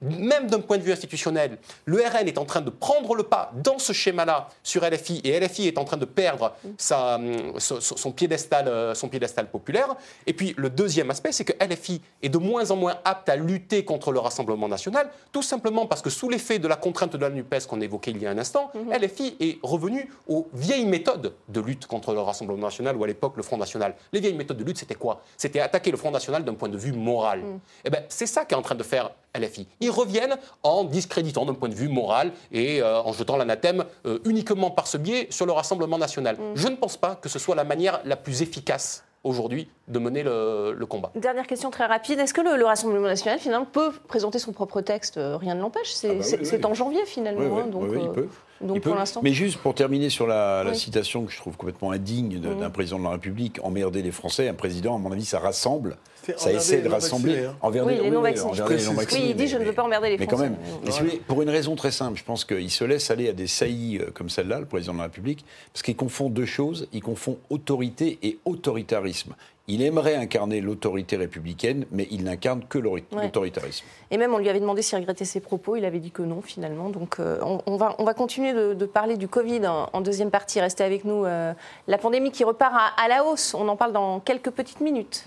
[SPEAKER 6] même d'un point de vue institutionnel, le RN est en train de prendre le pas dans ce schéma-là sur LFI et LFI est en train de perdre sa, son, piédestal, euh, son piédestal populaire. Et puis le deuxième aspect, c'est que LFI est de moins en moins apte à lutter contre le Rassemblement national, tout simplement parce que sous l'effet de la contrainte de la NUPES qu'on évoquait il y a un instant, mhm. LFI est revenu aux vieilles méthodes de lutte contre le Rassemblement national ou à l'époque le Front national. Les vieilles méthodes de lutte, c'était quoi? C'était attaquer le Front national d'un point de vue moral. Et eh ben, c'est ça qu'est en train de faire LFI. Ils reviennent en discréditant d'un point de vue moral et euh, en jetant l'anathème euh, uniquement par ce biais sur le Rassemblement national. Mm. Je ne pense pas que ce soit la manière la plus efficace aujourd'hui de mener le, combat.
[SPEAKER 1] Dernière question très rapide. Est-ce que le, Rassemblement national, finalement, peut présenter son propre texte euh, Rien ne l'empêche? C'est ah bah en janvier, finalement.
[SPEAKER 8] Hein, donc, il peut. Donc pour l'instant. Mais juste pour terminer sur la, citation que je trouve complètement indigne mm. d'un président de la République, emmerder les Français, un président, à mon avis, ça rassemble ça essaie de rassembler
[SPEAKER 1] hein. envers oui, les non-vaccinés. Oui, il dit je ne veux pas emmerder les Français.
[SPEAKER 8] Mais quand même, pour une raison très simple, je pense qu'il se laisse aller à des saillies euh, comme celle-là, le président de la République, parce qu'il confond deux choses. Il confond autorité et autoritarisme. Il aimerait incarner l'autorité républicaine, mais il n'incarne que l'autoritarisme.
[SPEAKER 1] Et même, on lui avait demandé s'il regrettait ses propos. Il avait dit que non, finalement. Donc, euh, on, va, on va continuer de, parler du Covid en, deuxième partie. Restez avec nous. Euh, la pandémie qui repart à la hausse. On en parle dans quelques petites minutes.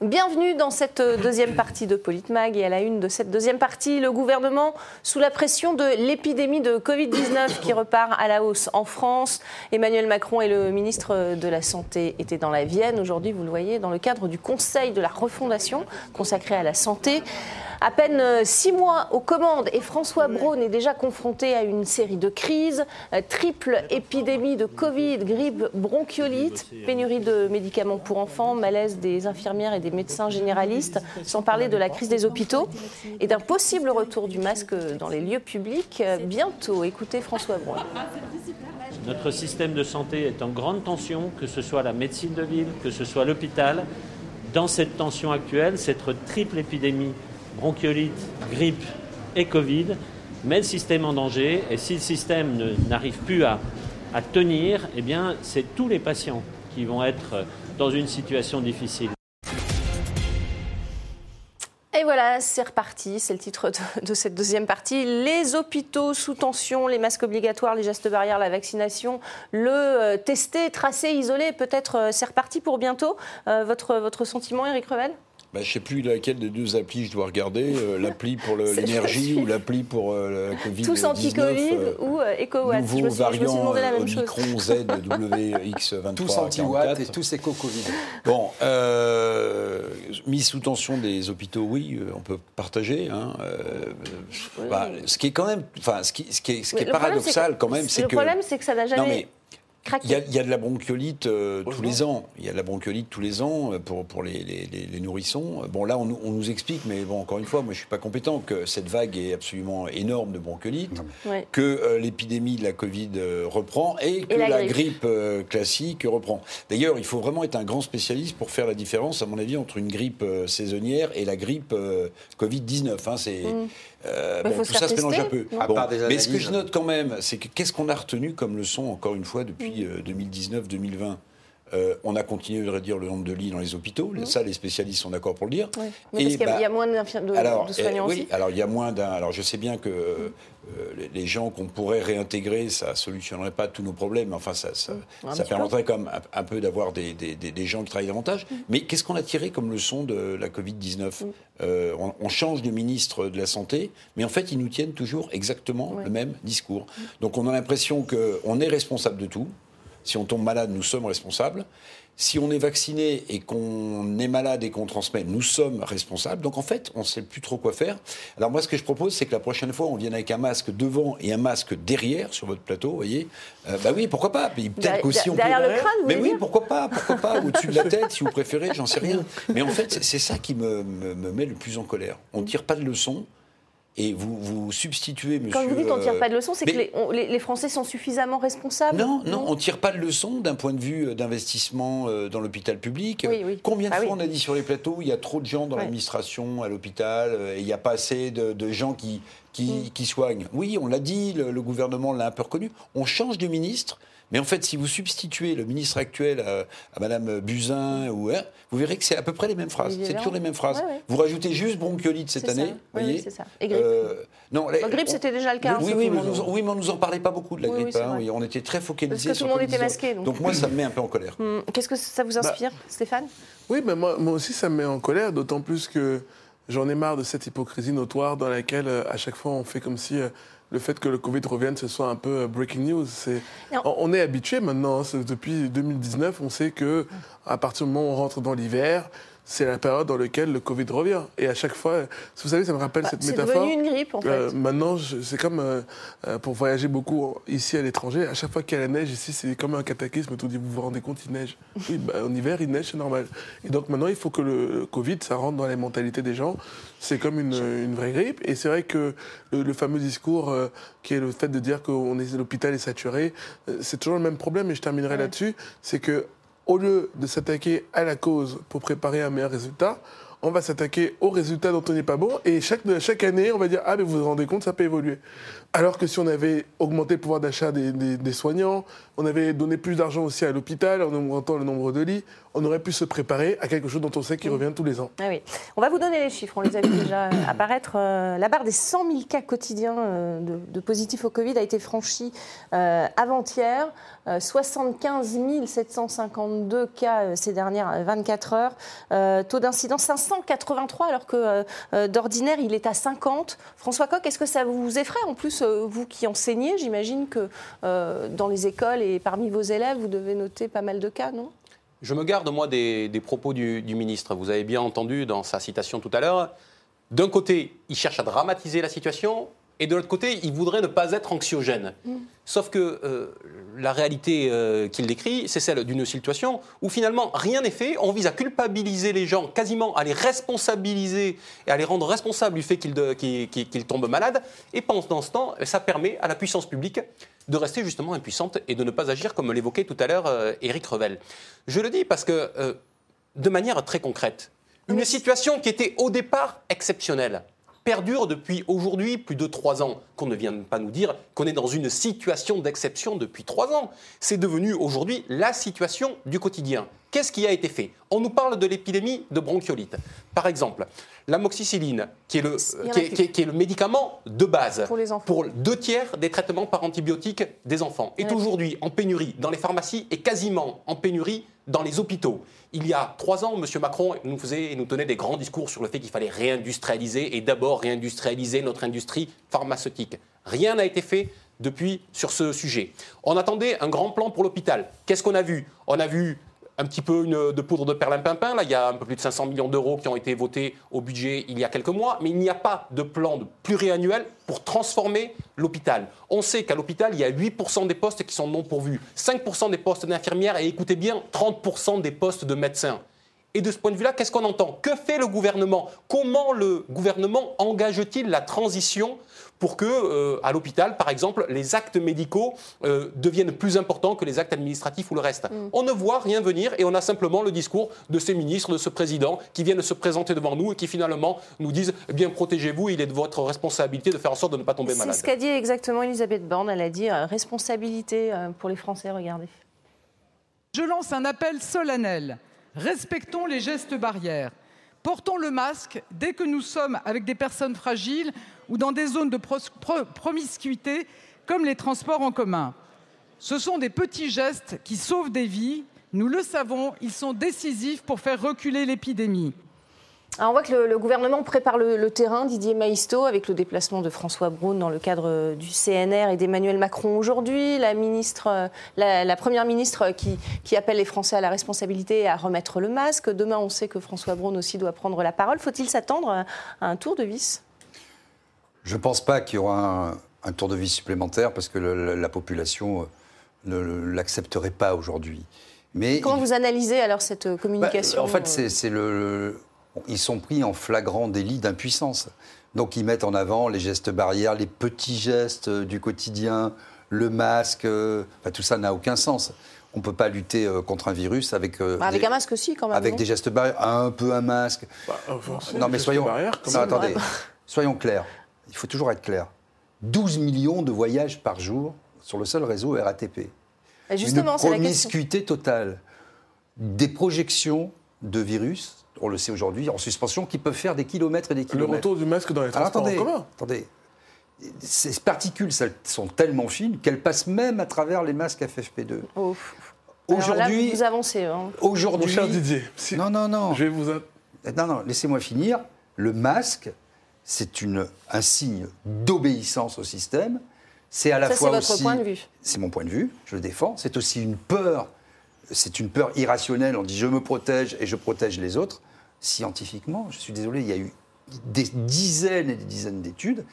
[SPEAKER 1] Bienvenue dans cette deuxième partie de Politmag et à la une de cette deuxième partie, le gouvernement sous la pression de l'épidémie de Covid-19 qui repart à la hausse en France. Emmanuel Macron et le ministre de la Santé étaient dans la Vienne aujourd'hui, vous le voyez, dans le cadre du Conseil de la refondation consacré à la santé. À peine six mois aux commandes et François Braun est déjà confronté à une série de crises. Triple épidémie de Covid, grippe, bronchiolite, pénurie de médicaments pour enfants, malaise des infirmières et des médecins généralistes, sans parler de la crise des hôpitaux et d'un possible retour du masque dans les lieux publics euh, bientôt. Écoutez François Braun.
[SPEAKER 12] Notre système de santé est en grande tension, que ce soit la médecine de ville, que ce soit l'hôpital. Dans cette tension actuelle, cette triple épidémie bronchiolite, grippe et Covid, met le système en danger. Et si le système n'arrive plus à, à tenir, eh bien, c'est tous les patients qui vont être dans une situation difficile.
[SPEAKER 1] Et voilà, c'est reparti, c'est le titre de, cette deuxième partie. Les hôpitaux sous tension, les masques obligatoires, les gestes barrières, la vaccination, le euh, tester, tracer, isoler, peut-être euh, c'est reparti pour bientôt. Euh, votre, votre sentiment, Eric Revel?
[SPEAKER 8] Bah, je ne sais plus laquelle des deux applis je dois regarder, euh, [laughs] l'appli pour l'énergie ou l'appli pour euh, la Covid.
[SPEAKER 1] Tous anti-Covid euh, ou EcoWatt.
[SPEAKER 8] Nouveau je me suis, variant je me Omicron Z WX23.
[SPEAKER 4] Tous anti-Watt et tous éco-Covid.
[SPEAKER 8] Bon, mise sous tension des hôpitaux, oui, on peut partager. Hein, bah, ce qui est quand même, enfin, ce qui, ce qui est, ce qui est paradoxal quand même, c'est que.
[SPEAKER 1] Le problème, c'est que ça n'a jamais.
[SPEAKER 8] Il y, a, de la bronchiolite euh, tous les ans. Il y a de la bronchiolite tous les ans euh, pour, pour les, les, nourrissons. Bon, là, on, nous explique, mais bon, encore une fois, moi, je ne suis pas compétent, que cette vague est absolument énorme de bronchiolite, que euh, l'épidémie de la Covid reprend et que la, grippe, classique reprend. D'ailleurs, il faut vraiment être un grand spécialiste pour faire la différence, à mon avis, entre une grippe saisonnière et la grippe Covid-19. Hein. c'est. Mm.
[SPEAKER 1] Euh, bon, tout ça se mélange un peu.
[SPEAKER 8] mais ce que je note quand même, c'est que qu'est-ce qu'on a retenu comme leçon, encore une fois, depuis 2019-2020 mm. Euh, on a continué de réduire le nombre de lits dans les hôpitaux. Mm. Ça, les spécialistes sont d'accord pour le dire.
[SPEAKER 1] Oui. Mais parce qu'il y, a bah, moins de, alors, de soignants
[SPEAKER 8] eh, Oui, alors il y a moins d'un. Alors je sais bien que mm. Euh, les gens qu'on pourrait réintégrer, ça solutionnerait pas tous nos problèmes. Enfin, ça, ça, mmh. permettrait quand même un, peu d'avoir des, gens qui travaillent davantage. Mais qu'est-ce qu'on a tiré comme leçon de la Covid-19 mmh. euh, on, change de ministre de la Santé, mais en fait, ils nous tiennent toujours exactement le même discours. Donc on a l'impression qu'on est responsable de tout. Si on tombe malade, nous sommes responsables. Si on est vacciné et qu'on est malade et qu'on transmet, nous sommes responsables. Donc en fait, on ne sait plus trop quoi faire. Alors moi, ce que je propose, c'est que la prochaine fois, on vienne avec un masque devant et un masque derrière sur votre plateau, vous voyez. Euh, bah oui, pourquoi pas
[SPEAKER 1] Peut-être qu'aussi on derrière le crâne,
[SPEAKER 8] Mais oui, pourquoi pas Pourquoi pas [laughs] Au-dessus de la tête, si vous préférez, j'en sais rien. Mais en fait, c'est ça qui me, me, met le plus en colère. On ne tire pas de leçons. Et vous, vous substituez, monsieur.
[SPEAKER 1] Quand vous dites on ne tire pas de leçon, c'est que les, on- les- les Français sont suffisamment responsables
[SPEAKER 8] Non, non, on ne tire pas de leçon d'un point de vue euh, d'investissement euh, dans l'hôpital public.
[SPEAKER 1] Oui, oui.
[SPEAKER 8] Combien de
[SPEAKER 1] Ah
[SPEAKER 8] fois
[SPEAKER 1] oui.
[SPEAKER 8] on a dit sur les plateaux, il y a trop de gens dans
[SPEAKER 1] Ouais.
[SPEAKER 8] l'administration, à l'hôpital, euh, et il n'y a pas assez de, de gens qui, qui,
[SPEAKER 1] Mm.
[SPEAKER 8] qui soignent Oui, on l'a dit, le, le gouvernement l'a un peu reconnu. On change de ministre. Mais en fait, si vous substituez le ministre actuel à, à Madame Buzyn, ou, hein, vous verrez que c'est à peu près les mêmes phrases. C'est toujours les mêmes phrases.
[SPEAKER 1] Ouais, ouais.
[SPEAKER 8] Vous rajoutez juste bronchiolite cette année,
[SPEAKER 1] Oui,
[SPEAKER 8] voyez
[SPEAKER 1] c'est ça. Et grippe.
[SPEAKER 8] non, les-
[SPEAKER 1] Bah, grippe, c'était déjà le cas, hein,
[SPEAKER 8] Oui,
[SPEAKER 1] c'est
[SPEAKER 8] oui, mais on nous, oui, mais on nous en parlait pas beaucoup de la
[SPEAKER 1] Oui,
[SPEAKER 8] grippe. hein. On était très focalisés
[SPEAKER 1] Parce que tout
[SPEAKER 8] sur
[SPEAKER 1] le monde était
[SPEAKER 8] Covid-19.
[SPEAKER 1] masqué, donc.
[SPEAKER 8] moi, ça me met un peu en colère.
[SPEAKER 1] Hum, Qu'est-ce que ça vous inspire, Stéphane?
[SPEAKER 5] Oui, mais moi, moi aussi, ça me met en colère, d'autant plus que j'en ai marre de cette hypocrisie notoire dans laquelle, euh, à chaque fois, on fait comme si euh, le fait que le Covid revienne, ce soit un peu euh, breaking news. C'est-. On, est habitué maintenant. hein, depuis 2019, on sait que à partir du moment où on rentre dans l'hiver, c'est la période dans laquelle le Covid revient. Et à chaque fois, vous savez, ça me rappelle
[SPEAKER 1] Bah,
[SPEAKER 5] cette
[SPEAKER 1] C'est
[SPEAKER 5] métaphore.
[SPEAKER 1] devenu une grippe, en fait.
[SPEAKER 5] Euh, maintenant, je- c'est comme euh, euh, pour voyager beaucoup ici à l'étranger. À chaque fois qu'il y a la neige ici, c'est comme un cataclysme. Tout dit, vous vous rendez compte, il neige. [laughs] Oui, bah, en hiver, il neige, c'est normal. Et donc maintenant, il faut que le Covid, ça rentre dans les mentalités des gens. C'est comme une, une vraie grippe. Et c'est vrai que le, le fameux discours euh, qui est le fait de dire que l'hôpital est saturé, c'est toujours le même problème. Et je terminerai là-dessus. C'est que au lieu de s'attaquer à la cause pour préparer un meilleur résultat, on va s'attaquer au résultat dont on n'est pas bon. Et chaque, chaque année, on va dire Ah, mais vous vous rendez compte, ça peut évoluer. Alors que si on avait augmenté le pouvoir d'achat des, des- des soignants, on avait donné plus d'argent aussi à l'hôpital en augmentant le nombre de lits, on aurait pu se préparer à quelque chose dont on sait qu'il revient tous les ans.
[SPEAKER 1] Ah oui. On va vous donner les chiffres, on les a vu déjà [coughs] apparaître. Euh, la barre des 100 000 cas quotidiens euh, de, de positifs au Covid a été franchie euh, avant-hier. Euh, 75 752 cas ces dernières 24 heures. Taux d'incidence 583 alors que d'ordinaire il est à 50. François Coq, est-ce que ça vous effraie En plus, euh, vous qui enseignez, j'imagine que euh, dans les écoles et parmi vos élèves, vous devez noter pas mal de cas, non?
[SPEAKER 6] Je me garde, moi, des, propos du ministre. Vous avez bien entendu dans sa citation tout à l'heure. D'un côté, il cherche à dramatiser la situation, et de l'autre côté, il voudrait ne pas être anxiogène. Sauf que euh, la réalité euh, qu'il décrit, c'est celle d'une situation où finalement rien n'est fait. On vise à culpabiliser les gens, quasiment à les responsabiliser et à les rendre responsables du fait qu'ils tombent malades. Et pendant ce temps, ça permet à la puissance publique de rester justement impuissante et de ne pas agir comme l'évoquait tout à l'heure euh, Éric Revel. Je le dis parce que, euh, de manière très concrète, une situation qui était au départ exceptionnelle perdure depuis aujourd'hui plus de trois ans. Qu'on ne vienne pas nous dire qu'on est dans une situation d'exception depuis trois ans. C'est devenu aujourd'hui la situation du quotidien. Qu'est-ce qui a été fait? On nous parle de l'épidémie de bronchiolite. Par exemple, l'amoxicilline, qui est le, qui est- qui est- qui est le médicament de base
[SPEAKER 1] Pour les enfants.
[SPEAKER 6] pour deux tiers des traitements par antibiotiques des enfants, est aujourd'hui en pénurie dans les pharmacies et quasiment en pénurie dans les hôpitaux. Il y a trois ans, M. Macron nous, faisait, nous tenait des grands discours sur le fait qu'il fallait réindustrialiser et d'abord réindustrialiser notre industrie pharmaceutique. Rien n'a été fait depuis sur ce sujet. On attendait un grand plan pour l'hôpital. Qu'est-ce qu'on a vu? On a vu un petit peu une, de poudre de perlimpinpin. Là, il y a un peu plus de 500 millions d'euros qui ont été votés au budget il y a quelques mois, mais il n'y a pas de plan pluriannuel pour transformer l'hôpital. On sait qu'à l'hôpital, il y a 8% des postes qui sont non pourvus, 5% des postes d'infirmières et écoutez bien, 30% des postes de médecins. Et de ce point de vue-là, qu'est-ce qu'on entend? Que fait le gouvernement? Comment le gouvernement engage-t-il la transition pour que, euh, à l'hôpital, par exemple, les actes médicaux euh, deviennent plus importants que les actes administratifs ou le reste? On ne voit rien venir et on a simplement le discours de ces ministres, de ce président qui viennent se présenter devant nous et qui finalement nous disent eh bien protégez-vous, il est de votre responsabilité de faire en sorte de ne pas tomber
[SPEAKER 1] C'est
[SPEAKER 6] malade.
[SPEAKER 1] ce qu'a dit exactement Elisabeth Borne. Elle a dit euh, responsabilité euh, pour les Français, regardez.
[SPEAKER 13] Je lance un appel solennel. Respectons les gestes barrières. Portons le masque dès que nous sommes avec des personnes fragiles ou dans des zones de promiscuité comme les transports en commun. Ce sont des petits gestes qui sauvent des vies. Nous le savons, ils sont décisifs pour faire reculer l'épidémie.
[SPEAKER 1] Alors, on voit que le, le gouvernement prépare le, le terrain, Didier Maisto, avec le déplacement de François Braun dans le cadre euh, du CNR et d'Emmanuel Macron aujourd'hui. La, ministre, euh, la, la première ministre qui, qui appelle les Français à la responsabilité et à remettre le masque. Demain, on sait que François Braun aussi doit prendre la parole. Faut-il s'attendre à, à un tour de vis?
[SPEAKER 4] Je ne pense pas qu'il y aura un, un tour de vie supplémentaire parce que le- la, la population euh, ne l'accepterait pas aujourd'hui. Mais
[SPEAKER 1] Comment
[SPEAKER 4] il-
[SPEAKER 1] vous analysez alors cette
[SPEAKER 4] bah,
[SPEAKER 1] communication
[SPEAKER 4] en fait, c'est le- ils sont pris en flagrant délit d'impuissance. Donc ils mettent en avant les gestes barrières, les petits gestes euh, du quotidien, le masque, euh, enfin, tout ça n'a aucun sens. On ne peut pas lutter euh, contre un virus avec, euh,
[SPEAKER 1] Bah, avec
[SPEAKER 4] des,
[SPEAKER 1] un masque aussi, quand même.
[SPEAKER 4] avec
[SPEAKER 1] non
[SPEAKER 4] des gestes barrières, un peu un masque.
[SPEAKER 5] Bah, enfin,
[SPEAKER 4] non mais soyons, non, attendez, [laughs] soyons clairs. Il faut toujours être clair. 12 millions de voyages par jour sur le seul réseau RATP.
[SPEAKER 1] Et Justement,
[SPEAKER 4] Une
[SPEAKER 1] c'est la question.
[SPEAKER 4] promiscuité totale. Des projections de virus, on le sait aujourd'hui, en suspension, qui peuvent faire des kilomètres et des
[SPEAKER 5] Le
[SPEAKER 4] kilomètres.
[SPEAKER 5] retour du masque dans les
[SPEAKER 4] Alors,
[SPEAKER 5] transports
[SPEAKER 4] attendez,
[SPEAKER 5] en commun.
[SPEAKER 4] attendez. Ces particules sont tellement fines qu'elles passent même à travers les masques FFP2.
[SPEAKER 1] Oh. Alors là,
[SPEAKER 4] Aujourd'hui,
[SPEAKER 1] vous avancez. hein.
[SPEAKER 5] Mon
[SPEAKER 4] aujourd'hui,
[SPEAKER 5] cher Didier, si-
[SPEAKER 4] non, non, non,
[SPEAKER 5] je vais vous... a-
[SPEAKER 4] non, non, laissez-moi finir. Le masque, c'est une un signe d'obéissance au système. C'est à la
[SPEAKER 1] Ça, c'est
[SPEAKER 4] fois
[SPEAKER 1] votre
[SPEAKER 4] aussi,
[SPEAKER 1] point de vue.
[SPEAKER 4] c'est mon point de vue, je le défends. C'est aussi une peur, c'est une peur irrationnelle. On dit je me protège et je protège les autres. Scientifiquement, je suis désolé, il y a eu des dizaines et des dizaines d'études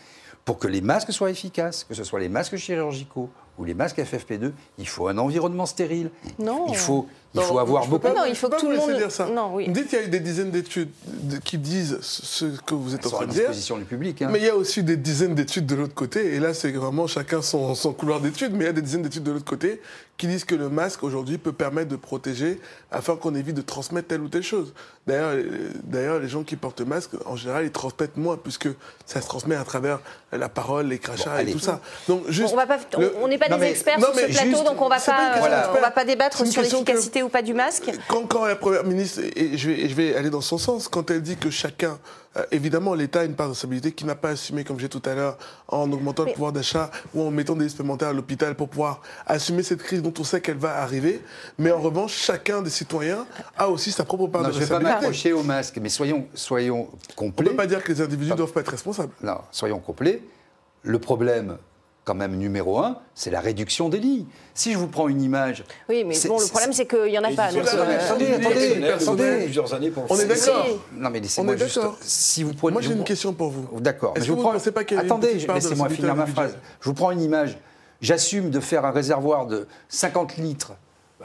[SPEAKER 4] pour que les masques soient efficaces, que ce soit les masques chirurgicaux ou les masques FFP2, il faut un environnement stérile.
[SPEAKER 1] Non.
[SPEAKER 4] Il faut, il
[SPEAKER 5] Non,
[SPEAKER 4] faut avoir beaucoup.
[SPEAKER 5] pas-
[SPEAKER 1] Non, il faut que tout le monde-
[SPEAKER 5] dire ça.
[SPEAKER 1] Non, oui.
[SPEAKER 5] Vous dites qu'il y a eu des dizaines d'études de- qui disent ce que vous êtes
[SPEAKER 4] Elles
[SPEAKER 5] en train de dire.
[SPEAKER 4] disposition du public. hein.
[SPEAKER 5] Mais il y a aussi des dizaines d'études de l'autre côté, et là c'est vraiment chacun son, son couloir d'études, mais il y a des dizaines d'études de l'autre côté qui disent que le masque aujourd'hui peut permettre de protéger afin qu'on évite de transmettre telle ou telle chose. D'ailleurs, euh, D'ailleurs, les gens qui portent le masque, en général, ils transmettent moins puisque ça se transmet à travers la parole, les crachats
[SPEAKER 4] Bon,
[SPEAKER 5] et tout ça. Donc juste,
[SPEAKER 1] on n'est pas
[SPEAKER 4] Non,
[SPEAKER 1] des
[SPEAKER 4] mais-
[SPEAKER 1] experts
[SPEAKER 5] non,
[SPEAKER 1] sur ce plateau,
[SPEAKER 5] juste-
[SPEAKER 1] donc on va
[SPEAKER 5] pas
[SPEAKER 1] pas,
[SPEAKER 5] question
[SPEAKER 1] euh, on va pas débattre sur l'efficacité ou pas du masque.
[SPEAKER 5] Quand, quand la première ministre, et je vais, et je vais aller dans son sens, quand elle dit que chacun, euh, évidemment, l'État a une part de responsabilité qui n'a pas assumé, comme j'ai tout à l'heure, en augmentant
[SPEAKER 1] Mais-
[SPEAKER 5] le pouvoir d'achat ou en mettant des supplémentaires à l'hôpital pour pouvoir assumer cette crise dont on sait qu'elle va arriver. Mais en revanche, chacun des citoyens a aussi sa propre part
[SPEAKER 4] Non,
[SPEAKER 5] de
[SPEAKER 4] je ne vais pas
[SPEAKER 5] responsabilité.
[SPEAKER 4] m'accrocher au masque, mais soyons, soyons
[SPEAKER 5] On ne
[SPEAKER 4] complets.
[SPEAKER 5] peut pas dire que les individus ne doivent pas être responsables.
[SPEAKER 4] Non, soyons complets. Le problème, quand même, numéro un, c'est la réduction des lits. Si je vous prends une image.
[SPEAKER 1] Oui, mais
[SPEAKER 4] c'est-
[SPEAKER 1] bon, le problème, c'est qu'il n'y en a pas. donc, euh,
[SPEAKER 4] attendez, attendez, attendez.
[SPEAKER 8] plusieurs années pour
[SPEAKER 5] On est d'accord.
[SPEAKER 4] Non, mais laissez-moi juste.
[SPEAKER 5] d'accord.
[SPEAKER 4] Si vous prenez.
[SPEAKER 5] Moi, j'ai une question pour vous.
[SPEAKER 4] D'accord.
[SPEAKER 5] Est-ce
[SPEAKER 4] mais je vous
[SPEAKER 5] vous
[SPEAKER 4] prends-
[SPEAKER 5] ne pas qu'il
[SPEAKER 4] Attendez, laissez-moi finir ma phrase. Je vous prends une image. J'assume de faire un réservoir de 50 litres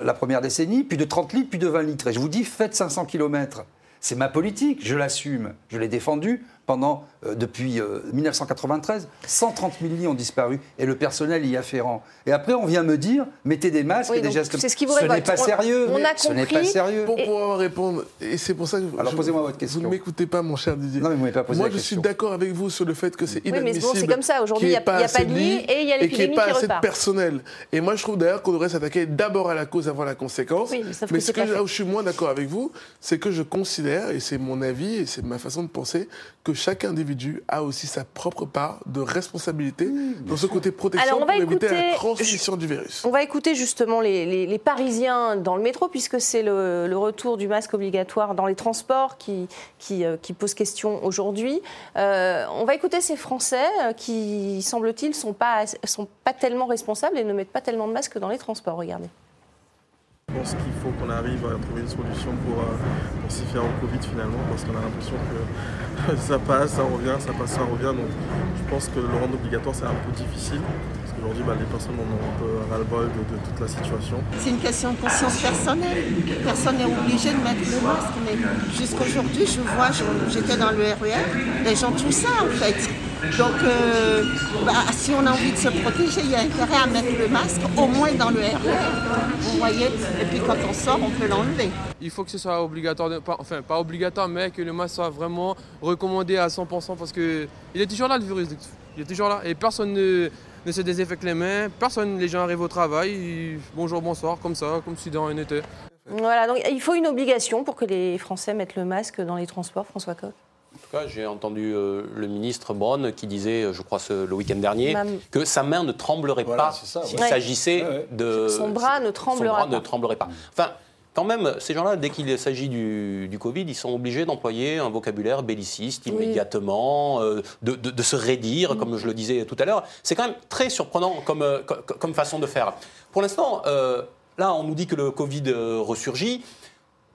[SPEAKER 4] la première décennie, puis de 30 litres, puis de 20 litres. Et je vous dis, faites 500 km. C'est ma politique, je l'assume. Je l'ai défendue pendant, euh, depuis euh, 1993. 130 000 lits ont disparu et le personnel y afférent. Et après, on vient me dire, mettez des masques
[SPEAKER 1] Oui,
[SPEAKER 4] et des gestes.
[SPEAKER 1] c'est ce qui vous
[SPEAKER 4] ce n'est pas
[SPEAKER 1] On-
[SPEAKER 4] sérieux.
[SPEAKER 1] on a
[SPEAKER 4] ce n'est pas
[SPEAKER 1] compris.
[SPEAKER 4] sérieux.
[SPEAKER 5] Pour pouvoir répondre, et c'est pour ça que
[SPEAKER 4] Alors,
[SPEAKER 5] je-
[SPEAKER 4] posez-moi votre question.
[SPEAKER 5] Vous ne m'écoutez pas, mon cher Didier.
[SPEAKER 4] Non, mais vous m'avez pas posé
[SPEAKER 5] Moi,
[SPEAKER 4] la
[SPEAKER 5] je
[SPEAKER 4] question.
[SPEAKER 5] suis d'accord avec vous sur le fait que c'est
[SPEAKER 1] Oui, mais
[SPEAKER 5] inadmissible.
[SPEAKER 1] bon, c'est comme ça. Aujourd'hui, il n'y a, pas de lit et il y a
[SPEAKER 5] et qu'il n'y
[SPEAKER 1] l'épidémie
[SPEAKER 5] pas
[SPEAKER 1] qui
[SPEAKER 5] assez de
[SPEAKER 1] repart.
[SPEAKER 5] personnel. Et moi, je trouve d'ailleurs qu'on devrait s'attaquer d'abord à la cause avant la conséquence.
[SPEAKER 1] Oui, mais
[SPEAKER 5] ce que là où je suis moins d'accord avec vous, c'est que je considère, et c'est mon avis, et c'est ma façon de penser, que chaque individu a aussi sa propre part de responsabilité dans ce côté protection
[SPEAKER 1] Alors, on va
[SPEAKER 5] pour éviter
[SPEAKER 1] écouter-
[SPEAKER 5] la transmission du virus.
[SPEAKER 1] On va écouter justement les, les- les Parisiens dans le métro, puisque c'est le, le retour du masque obligatoire dans les transports qui, qui, euh, qui pose question aujourd'hui. Euh, on va écouter ces Français euh, qui, semble-t-il, sont pas, sont pas tellement responsables et ne mettent pas tellement de masques dans les transports. Regardez.
[SPEAKER 14] Je pense qu'il faut qu'on arrive à trouver une solution pour, euh, pour s'y faire au Covid finalement, parce qu'on a l'impression que [laughs] ça passe, ça revient, ça passe, ça revient. Donc je pense que le rendre obligatoire c'est un peu difficile, parce qu'aujourd'hui bah, les personnes en ont un peu ras-le-bol de, toute la situation.
[SPEAKER 15] C'est une question de conscience personnelle. Personne n'est obligé de mettre le masque, mais jusqu'aujourd'hui, je vois, j'étais dans le RER, les gens tout ça en fait. Donc, euh, bah, si on a envie de se protéger, il y a intérêt à mettre le masque, au moins dans le RER. Vous voyez Et puis quand on sort, on peut l'enlever.
[SPEAKER 16] Il faut que ce soit obligatoire, de- pas- enfin pas obligatoire, mais que le masque soit vraiment recommandé à 100% parce que il est toujours là le virus, il est toujours là et personne ne, ne se désinfecte les mains, personne, les gens arrivent au travail, bonjour, bonsoir, comme ça, comme si de rien n'était.
[SPEAKER 1] Voilà, donc il faut une obligation pour que les Français mettent le masque dans les transports, François Coq.
[SPEAKER 6] Cas, j'ai entendu euh, le ministre Braun qui disait, euh, je crois ce- le week-end dernier, que sa main ne tremblerait
[SPEAKER 8] Voilà,
[SPEAKER 6] pas s'il
[SPEAKER 1] ouais.
[SPEAKER 6] s'agissait
[SPEAKER 8] Ouais, ouais.
[SPEAKER 6] de...
[SPEAKER 1] Son bras ne
[SPEAKER 6] son
[SPEAKER 1] tremblera
[SPEAKER 6] bras
[SPEAKER 1] pas.
[SPEAKER 6] ne tremblerait pas. Enfin, quand même, ces gens-là, dès qu'il s'agit du, du Covid, ils sont obligés d'employer un vocabulaire belliciste
[SPEAKER 1] Oui. Mm.
[SPEAKER 6] immédiatement, euh, de, de- de se raidir, comme je le disais tout à l'heure. C'est quand même très surprenant comme, co- co- comme façon de faire. Pour l'instant, euh, là, on nous dit que le Covid euh, ressurgit.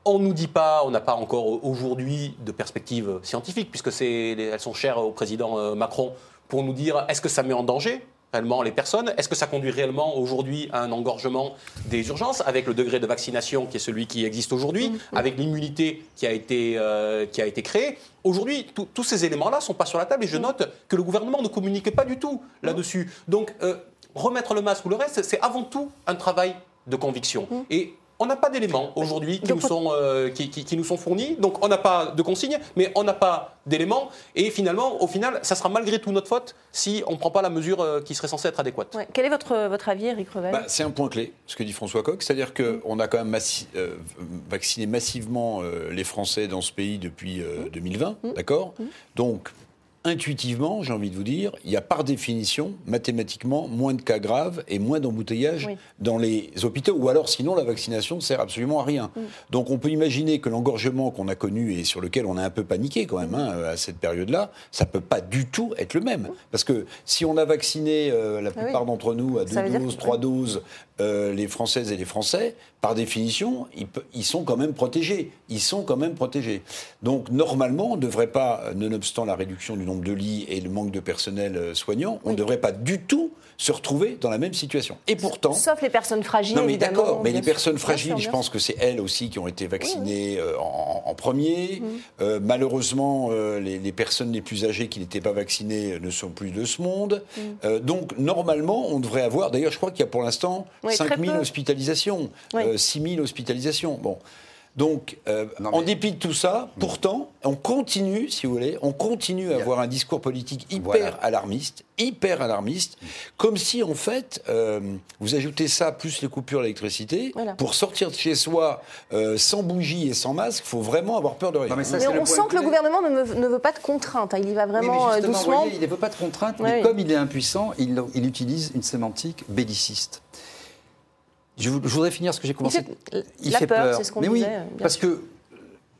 [SPEAKER 6] On nous dit pas, on n'a pas encore aujourd'hui de perspectives scientifiques, puisque elles sont chères au président euh, Macron, pour nous dire est-ce que ça met en danger réellement les personnes? Est-ce que ça conduit réellement aujourd'hui à un engorgement des urgences avec le degré de vaccination qui est celui qui existe aujourd'hui,
[SPEAKER 1] Mm,
[SPEAKER 6] avec l'immunité qui, a été, euh, qui a été créée? Aujourd'hui, tous ces éléments-là ne sont pas sur la table et je note que le gouvernement ne communique pas du tout là-dessus. Donc, euh, remettre le masque ou le reste, c'est avant tout un travail de conviction. Et on n'a pas d'éléments aujourd'hui qui, nous sont, euh, qui, qui- qui nous sont fournis. Donc on n'a pas de consignes, mais on n'a pas d'éléments. Et finalement, au final, ça sera malgré tout notre faute si on ne prend pas la mesure euh, qui serait censée être adéquate.
[SPEAKER 1] Ouais. Quel est votre, votre avis, Eric Revel?
[SPEAKER 8] Bah, c'est un point clé, ce que dit François Coq, c'est-à-dire qu'on a quand même massi- euh, vacciné massivement euh, les Français dans ce pays depuis euh, 2020, d'accord? Donc, intuitivement, j'ai envie de vous dire, il y a par définition, mathématiquement, moins de cas graves et moins d'embouteillages
[SPEAKER 17] Oui.
[SPEAKER 8] dans les hôpitaux, ou alors sinon la vaccination ne sert absolument à rien. Donc on peut imaginer que l'engorgement qu'on a connu et sur lequel on a un peu paniqué quand même hein, à cette période-là, ça peut pas du tout être le même. Parce que si on a vacciné euh, la
[SPEAKER 17] Ah oui.
[SPEAKER 8] plupart d'entre nous à
[SPEAKER 17] Ça
[SPEAKER 8] deux doses,
[SPEAKER 17] que-
[SPEAKER 8] trois doses, euh, les Françaises et les Français, par définition, ils, ils sont quand même protégés. Ils sont quand même protégés. Donc normalement, on ne devrait pas, euh, nonobstant la réduction du nombre de lits et le manque de personnel euh, soignant, on ne devrait pas du tout se retrouver dans la même situation. Et pourtant,
[SPEAKER 1] Sauf les personnes fragiles,
[SPEAKER 8] non, mais d'accord, mais les personnes fragiles,
[SPEAKER 1] sûr,
[SPEAKER 8] je pense que c'est elles aussi qui ont été vaccinées euh, en, en premier.
[SPEAKER 1] Mm.
[SPEAKER 8] Euh, malheureusement, euh, les, les personnes les plus âgées qui n'étaient pas vaccinées ne sont plus de ce monde.
[SPEAKER 1] Mm.
[SPEAKER 8] Euh, donc, normalement, on devrait avoir. D'ailleurs, je crois qu'il y a pour l'instant
[SPEAKER 1] Oui, très
[SPEAKER 8] 5 000
[SPEAKER 1] peu.
[SPEAKER 8] hospitalisations,
[SPEAKER 1] Oui.
[SPEAKER 8] euh, 6 000 hospitalisations. Bon. Donc, euh, en dépit de tout ça, pourtant, on continue, si vous voulez, on continue à avoir un discours politique hyper
[SPEAKER 4] Voilà.
[SPEAKER 8] alarmiste, hyper alarmiste, comme si, en fait, euh, vous ajoutez ça plus les coupures d'électricité,
[SPEAKER 1] Voilà.
[SPEAKER 8] pour sortir de chez soi euh, sans bougie et sans masque, il faut vraiment avoir peur de rien.
[SPEAKER 4] mais ça,
[SPEAKER 1] Mais on sent que le gouvernement ne, me- ne veut pas de contraintes. hein. Il y va
[SPEAKER 4] Oui,
[SPEAKER 1] vraiment
[SPEAKER 4] mais justement, vous
[SPEAKER 1] doucement.
[SPEAKER 4] voyez, il ne veut pas de contraintes, mais
[SPEAKER 1] oui.
[SPEAKER 4] comme il est impuissant, il, il utilise une sémantique belliciste. Je, vou- je voudrais finir ce que j'ai commencé.
[SPEAKER 1] fait- la peur, c'est ce qu'on
[SPEAKER 4] mais oui,
[SPEAKER 1] disait,
[SPEAKER 4] parce
[SPEAKER 1] sûr.
[SPEAKER 4] que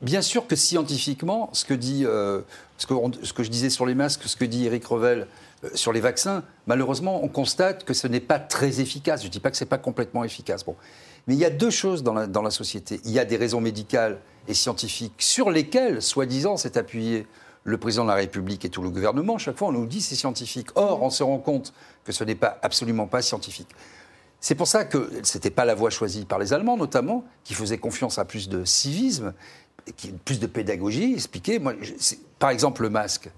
[SPEAKER 4] bien sûr que scientifiquement, ce que dit, euh, ce, que, on- ce que je disais sur les masques, ce que dit Eric Revel euh, sur les vaccins, malheureusement, on constate que ce n'est pas très efficace. Je ne dis pas que ce n'est pas complètement efficace. Bon. Mais il y a deux choses dans la, dans la société. Il y a des raisons médicales et scientifiques sur lesquelles, soi-disant, s'est appuyé le président de la République et tout le gouvernement. Chaque fois, on nous dit c'est scientifique. Or, on se rend compte que ce n'est pas absolument pas scientifique. C'est pour ça que ce n'était pas la voie choisie par les Allemands, notamment, qui faisaient confiance à plus de civisme, plus de pédagogie, expliquer. Moi, je- par exemple, le masque.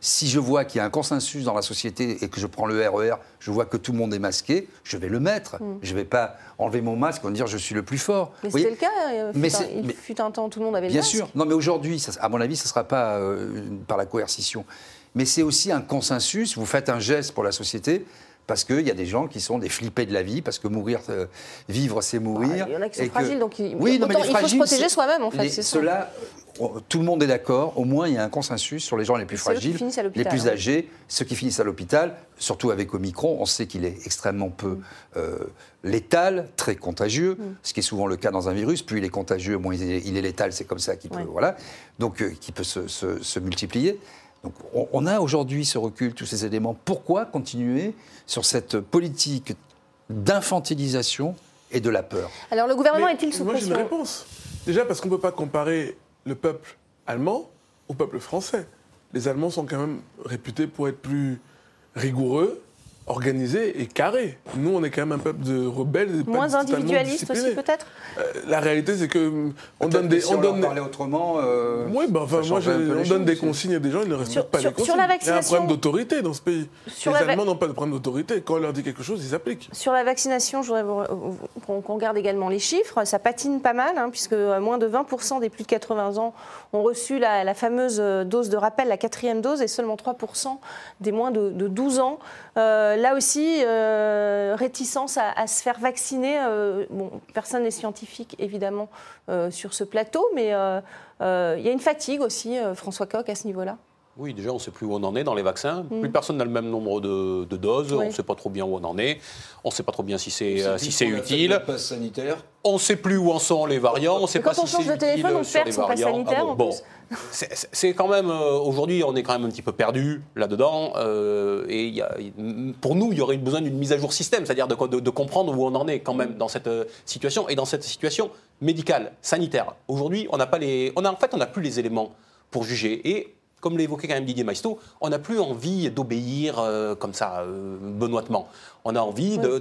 [SPEAKER 4] Si je vois qu'il y a un consensus dans la société et que je prends le RER, je vois que tout le monde est masqué, je vais le mettre.
[SPEAKER 1] Mm.
[SPEAKER 4] Je ne vais pas enlever mon masque et dire je suis le plus fort.
[SPEAKER 1] Mais c'était le cas. euh,
[SPEAKER 4] Mais
[SPEAKER 1] un- il
[SPEAKER 4] mais-
[SPEAKER 1] fut un temps où tout le monde avait le
[SPEAKER 4] Bien
[SPEAKER 1] masque.
[SPEAKER 4] sûr. Non, mais aujourd'hui, à mon avis, ce ne sera pas euh, par la coercition. Mais c'est aussi un consensus. Vous faites un geste pour la société. Parce qu'il y a des gens qui sont des flippés de la vie, parce que mourir, euh, vivre, c'est mourir.
[SPEAKER 1] Ah, il y en a qui sont
[SPEAKER 4] que-
[SPEAKER 1] fragiles, donc il-
[SPEAKER 4] oui, non, mais
[SPEAKER 1] il faut se protéger soi-même, en fait,
[SPEAKER 4] oh, tout le monde est d'accord. Au moins, il y a un consensus sur les gens les plus fragiles, les plus
[SPEAKER 1] hein.
[SPEAKER 4] âgés, ceux qui finissent à l'hôpital. Surtout avec Omicron, on sait qu'il est extrêmement peu euh, létal, très contagieux,
[SPEAKER 1] Mm.
[SPEAKER 4] ce qui est souvent le cas dans un virus. Plus il est contagieux, moins il est, il est létal. C'est comme ça qu'il peut,
[SPEAKER 1] Ouais.
[SPEAKER 4] voilà, donc euh, qui peut se, se- se multiplier. Donc, on, on a aujourd'hui ce recul, tous ces éléments. Pourquoi continuer sur cette politique d'infantilisation et de la peur
[SPEAKER 1] Alors le gouvernement est-il sous
[SPEAKER 5] Moi, j'ai une
[SPEAKER 1] pression?
[SPEAKER 5] réponse. Déjà, parce qu'on ne peut pas comparer le peuple allemand au peuple français. Les Allemands sont quand même réputés pour être plus rigoureux, organisés et carrés. Nous, on est quand même un peuple de rebelles.
[SPEAKER 1] Moins individualiste aussi, peut-être
[SPEAKER 5] Euh, La réalité, c'est que on donne des,
[SPEAKER 4] si
[SPEAKER 5] on
[SPEAKER 4] on
[SPEAKER 5] donne
[SPEAKER 4] parlait autrement. euh,
[SPEAKER 5] oui, bah, enfin, moi, on donne des consignes à des gens, ils ne respectent
[SPEAKER 1] Sur-
[SPEAKER 5] pas
[SPEAKER 1] sur-
[SPEAKER 5] les consignes.
[SPEAKER 1] sur la
[SPEAKER 5] Il y a un
[SPEAKER 1] vaccination-
[SPEAKER 5] problème d'autorité dans ce pays.
[SPEAKER 1] Sur
[SPEAKER 5] les
[SPEAKER 1] la va-
[SPEAKER 5] Allemands n'ont pas de problème d'autorité. Quand on leur dit quelque chose, ils appliquent.
[SPEAKER 1] Sur la vaccination, je voudrais qu'on regarde également les chiffres. Ça patine pas mal, hein, puisque euh, moins de 20% des plus de 80 ans ont reçu la, la fameuse euh, dose de rappel, la quatrième dose, et seulement 3% des moins de, de 12 ans. Euh, là aussi, euh, réticence à, se faire vacciner. Euh, personne n'est scientifique, évidemment, euh, sur ce plateau, mais euh, euh, il y a une fatigue aussi, euh, François Coq, à ce niveau-là.
[SPEAKER 6] Oui, déjà, on ne sait plus où on en est dans les vaccins.
[SPEAKER 1] Mm.
[SPEAKER 6] Plus personne n'a le même nombre de, de doses.
[SPEAKER 1] Oui.
[SPEAKER 6] On ne sait pas trop bien où on en est. On ne sait pas trop bien si c'est euh, si c'est utile.
[SPEAKER 8] sanitaire.
[SPEAKER 6] On ne sait plus où en sont les variants. On ne sait pas
[SPEAKER 1] quand on
[SPEAKER 6] si
[SPEAKER 1] change
[SPEAKER 6] c'est
[SPEAKER 1] de téléphone,
[SPEAKER 6] utile
[SPEAKER 1] on
[SPEAKER 6] sur
[SPEAKER 1] perd
[SPEAKER 6] les
[SPEAKER 1] son pass
[SPEAKER 6] variants.
[SPEAKER 1] sanitaire, en
[SPEAKER 6] bon, [laughs] c'est- quand même euh, aujourd'hui, on est quand même un petit peu perdu là-dedans. euh, et il y a- pour nous, il y aurait besoin d'une mise à jour système, c'est-à-dire de, de- de comprendre où on en est quand même dans cette situation et dans cette situation médicale, sanitaire. Aujourd'hui, on n'a pas les, on a en fait, on n'a plus les éléments pour juger. Et comme l'évoquait quand même Didier Maisto, on n'a plus envie d'obéir euh, comme ça, euh, benoîtement. On a envie de,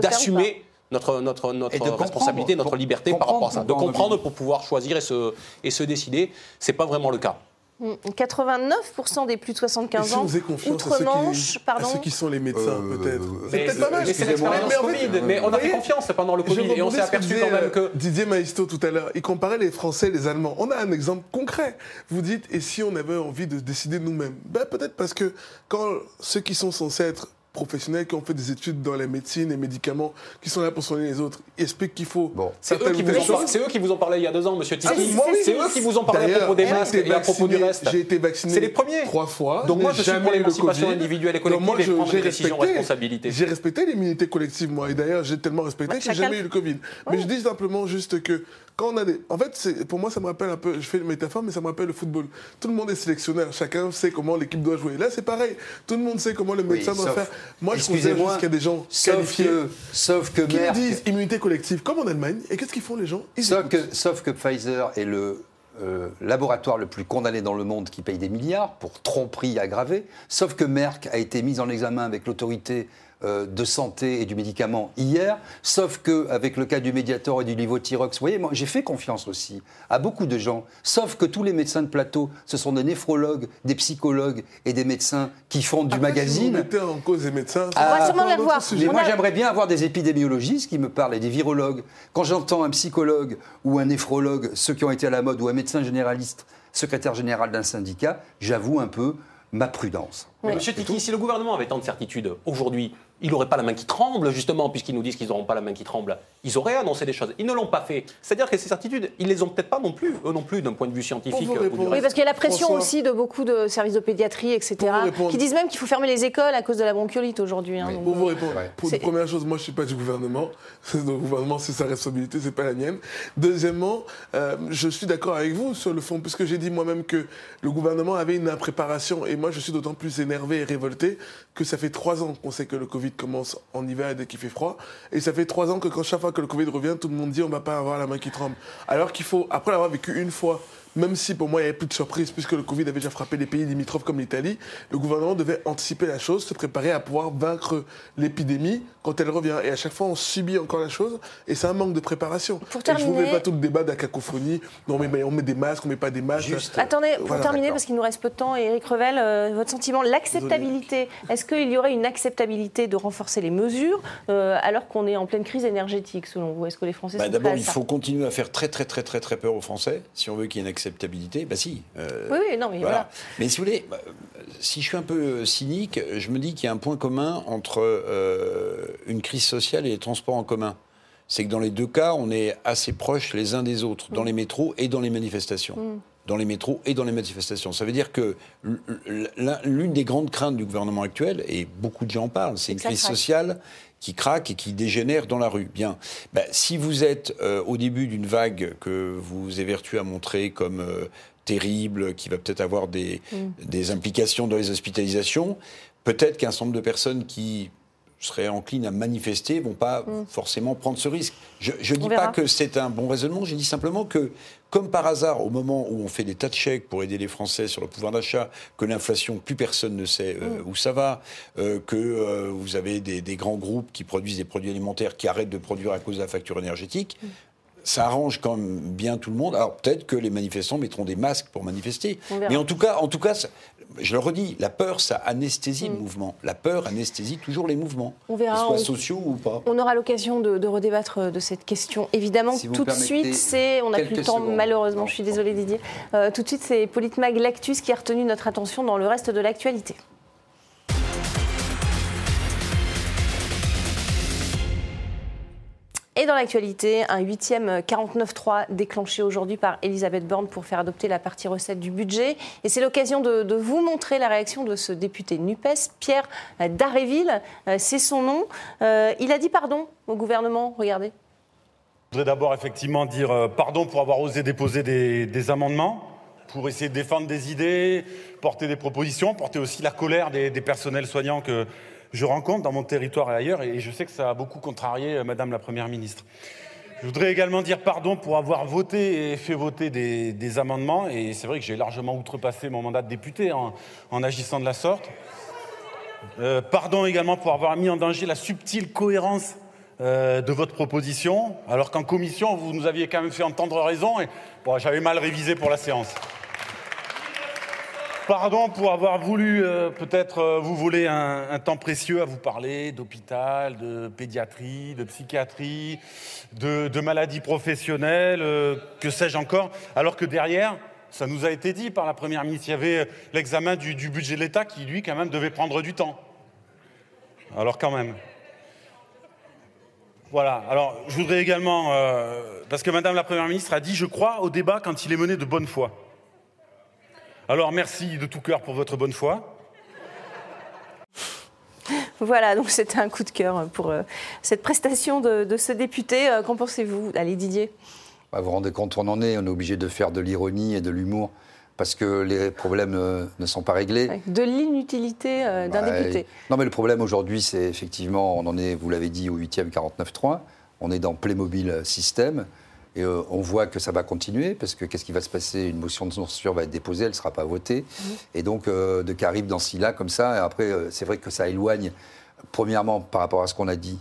[SPEAKER 6] d'assumer notre, notre, notre
[SPEAKER 4] Et de comprendre,
[SPEAKER 6] responsabilité, notre liberté par rapport à ça. De comprendre pour pouvoir choisir et se, et se décider. C'est pas vraiment le cas.
[SPEAKER 1] Mm. 89% des plus de
[SPEAKER 5] Et
[SPEAKER 1] 75
[SPEAKER 5] si
[SPEAKER 1] ans,
[SPEAKER 5] on faisait confiance à ceux,
[SPEAKER 1] outre-Manche,
[SPEAKER 5] qui, à
[SPEAKER 1] pardon.
[SPEAKER 5] ceux qui sont les médecins, peut-être. C'est
[SPEAKER 6] Mais
[SPEAKER 5] peut-être pas mal.
[SPEAKER 6] mais c'est l'expérience Covid. Mais on a fait confiance pendant le Covid et on s'est aperçu
[SPEAKER 5] disait,
[SPEAKER 6] quand même
[SPEAKER 5] euh,
[SPEAKER 6] que
[SPEAKER 5] Didier Maisto tout à l'heure, il comparait les Français et les Allemands. On a un exemple concret. Vous dites, et si on avait envie de décider nous-mêmes? Ben, Peut-être parce que quand ceux qui sont censés être professionnels, qui ont fait des études dans les médecines et médicaments, qui sont là pour soigner les autres, expliquent qu'il faut
[SPEAKER 6] c'est eux, qui
[SPEAKER 5] ou
[SPEAKER 6] vous ont par-
[SPEAKER 5] choses.
[SPEAKER 6] c'est eux qui vous ont parlé il y a deux ans, monsieur
[SPEAKER 5] Ah, moi, oui.
[SPEAKER 6] C'est eux qui vous ont parlé à propos des
[SPEAKER 5] j'ai
[SPEAKER 6] masques
[SPEAKER 5] été
[SPEAKER 6] et à propos du
[SPEAKER 5] vacciné-
[SPEAKER 6] reste.
[SPEAKER 5] J'ai été vacciné
[SPEAKER 6] C'est les premiers.
[SPEAKER 5] trois fois.
[SPEAKER 6] Donc moi, je suis pour
[SPEAKER 5] jamais eu le
[SPEAKER 6] l'émancipation individuelle et
[SPEAKER 5] Donc moi,
[SPEAKER 6] collective et
[SPEAKER 5] je-
[SPEAKER 6] prendre
[SPEAKER 5] j'ai
[SPEAKER 6] des décisions responsabilité.
[SPEAKER 5] J'ai respecté l'immunité collective, moi. Et d'ailleurs, j'ai tellement respecté
[SPEAKER 1] Bah,
[SPEAKER 5] que j'ai jamais eu le Covid. Mais je dis simplement juste que quand on a des... En fait, pour moi, ça me rappelle un peu... Je fais une métaphore, mais ça me rappelle le football. Tout le monde est sélectionneur. Chacun sait comment l'équipe doit jouer. Là, c'est pareil. Tout le monde sait comment le médecin doit
[SPEAKER 4] sauf-
[SPEAKER 5] faire. Moi, je considère juste qu'il y a des gens
[SPEAKER 4] sauf que- sauf que
[SPEAKER 5] qui
[SPEAKER 4] Merck-
[SPEAKER 5] disent immunité collective, comme en Allemagne. Et qu'est-ce qu'ils font, les gens Ils
[SPEAKER 4] Sauf que, sauf que Pfizer est le euh, laboratoire le plus condamné dans le monde qui paye des milliards pour tromperie aggravée. Sauf que Merck a été mis en examen avec l'autorité euh, de santé et du médicament hier. Sauf que avec le cas du Mediator et du Levothyrox, vous voyez, moi j'ai fait confiance aussi à beaucoup de gens. Sauf que tous les médecins de plateau, ce sont des néphrologues, des psychologues et des médecins qui font du
[SPEAKER 5] Après, si vous
[SPEAKER 4] magazine.
[SPEAKER 5] mettez en cause les médecins,
[SPEAKER 4] Ah,
[SPEAKER 1] On va sûrement
[SPEAKER 5] c'est
[SPEAKER 1] la
[SPEAKER 5] un autre
[SPEAKER 1] voir.
[SPEAKER 5] sujet.
[SPEAKER 4] mais moi,
[SPEAKER 1] a-
[SPEAKER 4] j'aimerais bien avoir des épidémiologistes qui me parlent et des virologues. Quand j'entends un psychologue ou un néphrologue, ceux qui ont été à la mode, ou un médecin généraliste, secrétaire général d'un syndicat, j'avoue un peu ma prudence.
[SPEAKER 6] Mais Monsieur Tiki, si le gouvernement avait tant de certitudes aujourd'hui, il n'aurait pas la main qui tremble, justement, puisqu'ils nous disent qu'ils n'auront pas la main qui tremble. Ils auraient annoncé des choses. Ils ne l'ont pas fait. C'est-à-dire que ces certitudes, ils les ont peut-être pas non plus, eux non plus, d'un point de vue scientifique. Ou du.
[SPEAKER 1] Oui, parce qu'il y a la pression
[SPEAKER 5] François.
[SPEAKER 1] aussi de beaucoup de services de pédiatrie, etc., qui disent même qu'il faut fermer les écoles à cause de la bronchiolite aujourd'hui. hein,
[SPEAKER 5] Pour vous répondre,
[SPEAKER 4] Ouais.
[SPEAKER 5] pour une première chose, moi je suis pas du gouvernement. [laughs] Le gouvernement, c'est sa responsabilité, c'est pas la mienne. Deuxièmement, euh, je suis d'accord avec vous sur le fond, puisque j'ai dit moi-même que le gouvernement avait une impréparation, et moi je suis d'autant plus énervé et révolté que ça fait trois ans qu'on sait que le Covid commence en hiver dès qu'il fait froid, et ça fait trois ans que quand chaque fois que le Covid revient, tout le monde dit on va pas avoir la main qui tremble. Alors qu'il faut, après l'avoir vécu une fois, même si pour moi il n'y avait plus de surprise, puisque le Covid avait déjà frappé les pays limitrophes comme l'Italie, le gouvernement devait anticiper la chose, se préparer à pouvoir vaincre l'épidémie quand elle revient. Et à chaque fois, on subit encore la chose, et c'est un manque de préparation.
[SPEAKER 1] Pour
[SPEAKER 5] Et je ne vous
[SPEAKER 1] terminer-
[SPEAKER 5] mets pas tout le débat de la cacophonie, non mais, on met des masques, on met pas des masques.
[SPEAKER 4] Juste.
[SPEAKER 1] Attendez, pour
[SPEAKER 5] Voilà,
[SPEAKER 1] terminer, parce qu'il nous reste peu de temps, Éric Revel, euh, votre sentiment, l'acceptabilité. Est-ce qu'il y aurait une acceptabilité de renforcer les mesures euh, alors qu'on est en pleine crise énergétique, selon vous? Est-ce que les Français
[SPEAKER 8] Bah,
[SPEAKER 1] sont
[SPEAKER 8] D'abord, il faut continuer à faire très très très très très peur aux Français si on veut qu'il y ait une acceptabilité. Bah si. euh,
[SPEAKER 1] Oui, oui, non, mais voilà.
[SPEAKER 8] Mais si vous voulez, bah, si je suis un peu euh, cynique, je me dis qu'il y a un point commun entre euh, une crise sociale et les transports en commun. C'est que dans les deux cas, on est assez proches les uns des autres, dans les métros et dans les manifestations.
[SPEAKER 1] Mm.
[SPEAKER 8] Dans les métros et dans les manifestations. Ça veut dire que l'une des grandes craintes du gouvernement actuel, et beaucoup de gens en parlent, c'est une crise sociale qui craque et qui dégénère dans la rue. Bien. Ben, si vous êtes euh, au début d'une vague que vous évertuez à montrer comme euh, terrible, qui va peut-être avoir des,
[SPEAKER 1] Mm.
[SPEAKER 8] des implications dans les hospitalisations, peut-être qu'un certain nombre de personnes qui seraient enclines à manifester vont pas forcément prendre ce risque. Je ne dis
[SPEAKER 1] Mm. verra.
[SPEAKER 8] pas que c'est un bon raisonnement, je dis simplement que, comme par hasard, au moment où on fait des tas de chèques pour aider les Français sur le pouvoir d'achat, que l'inflation, plus personne ne sait euh,
[SPEAKER 1] Mm.
[SPEAKER 8] où ça va, euh, que euh, vous avez des, des grands groupes qui produisent des produits alimentaires qui arrêtent de produire à cause de la facture énergétique,
[SPEAKER 1] Mm.
[SPEAKER 8] Ça arrange quand même bien tout le monde. Alors peut-être que les manifestants mettront des masques pour manifester. Mais en tout cas, en tout cas, ça- je le redis, la peur, ça anesthésie
[SPEAKER 1] Mm.
[SPEAKER 8] le mouvement. La peur anesthésie toujours les mouvements,
[SPEAKER 1] On verra,
[SPEAKER 8] qu'ils soient
[SPEAKER 1] on-
[SPEAKER 8] sociaux ou pas.
[SPEAKER 1] On aura l'occasion de, de redébattre euh, de cette question. Évidemment,
[SPEAKER 4] Si
[SPEAKER 1] tout de suite, c'est. On n'a plus le temps,
[SPEAKER 4] secondes.
[SPEAKER 1] malheureusement.
[SPEAKER 4] Non,
[SPEAKER 1] je suis désolée, Didier. Euh, tout de suite, c'est Politmag Lactus qui a retenu notre attention dans le reste de l'actualité. Et dans l'actualité, un huitième 49.3 déclenché aujourd'hui par Elisabeth Borne pour faire adopter la partie recette du budget. Et c'est l'occasion de, vous montrer la réaction de ce député NUPES, Pierre Daréville. Euh, C'est son nom. Euh, il a dit pardon au gouvernement. Regardez.
[SPEAKER 17] Je voudrais d'abord effectivement dire euh, pardon pour avoir osé déposer des, des amendements, pour essayer de défendre des idées, porter des propositions, porter aussi la colère des, des personnels soignants que je rencontre dans mon territoire et ailleurs, et je sais que ça a beaucoup contrarié euh, Madame la Première ministre. Je voudrais également dire pardon pour avoir voté et fait voter des, amendements. Et c'est vrai que j'ai largement outrepassé mon mandat de député en, agissant de la sorte. Euh, pardon également pour avoir mis en danger la subtile cohérence euh, de votre proposition, alors qu'en commission, vous nous aviez quand même fait entendre raison et j'avais mal révisé pour la séance. Pardon pour avoir voulu euh, peut-être euh, vous voler un, temps précieux à vous parler d'hôpital, de pédiatrie, de psychiatrie, de, maladies professionnelles, euh, que sais-je encore, alors que derrière, ça nous a été dit par la Première ministre, il y avait l'examen du, du budget de l'État qui, lui, quand même, devait prendre du temps. Alors quand même. Voilà, alors je voudrais également, parce que Madame la Première ministre a dit, je crois au débat quand il est mené de bonne foi. Alors merci de tout cœur pour votre bonne foi.
[SPEAKER 1] Voilà, donc c'était un coup de cœur pour euh, cette prestation de, ce député. Euh, qu'en pensez-vous? Allez, Didier.
[SPEAKER 4] Bah, vous vous rendez compte, on en est. On est obligé de faire de l'ironie et de l'humour parce que les problèmes euh, ne sont pas réglés.
[SPEAKER 1] De l'inutilité d'un bah, député.
[SPEAKER 4] Non, mais le problème aujourd'hui, c'est effectivement, on en est, vous l'avez dit, au 8e 49.3. On est dans Playmobil système. Et euh, on voit que ça va continuer, parce que qu'est-ce qui va se passer? Une motion de censure va être déposée, elle ne sera pas votée. Et donc, euh, de Carib dans là comme ça, et après, euh, c'est vrai que ça éloigne, premièrement, par rapport à ce qu'on a dit,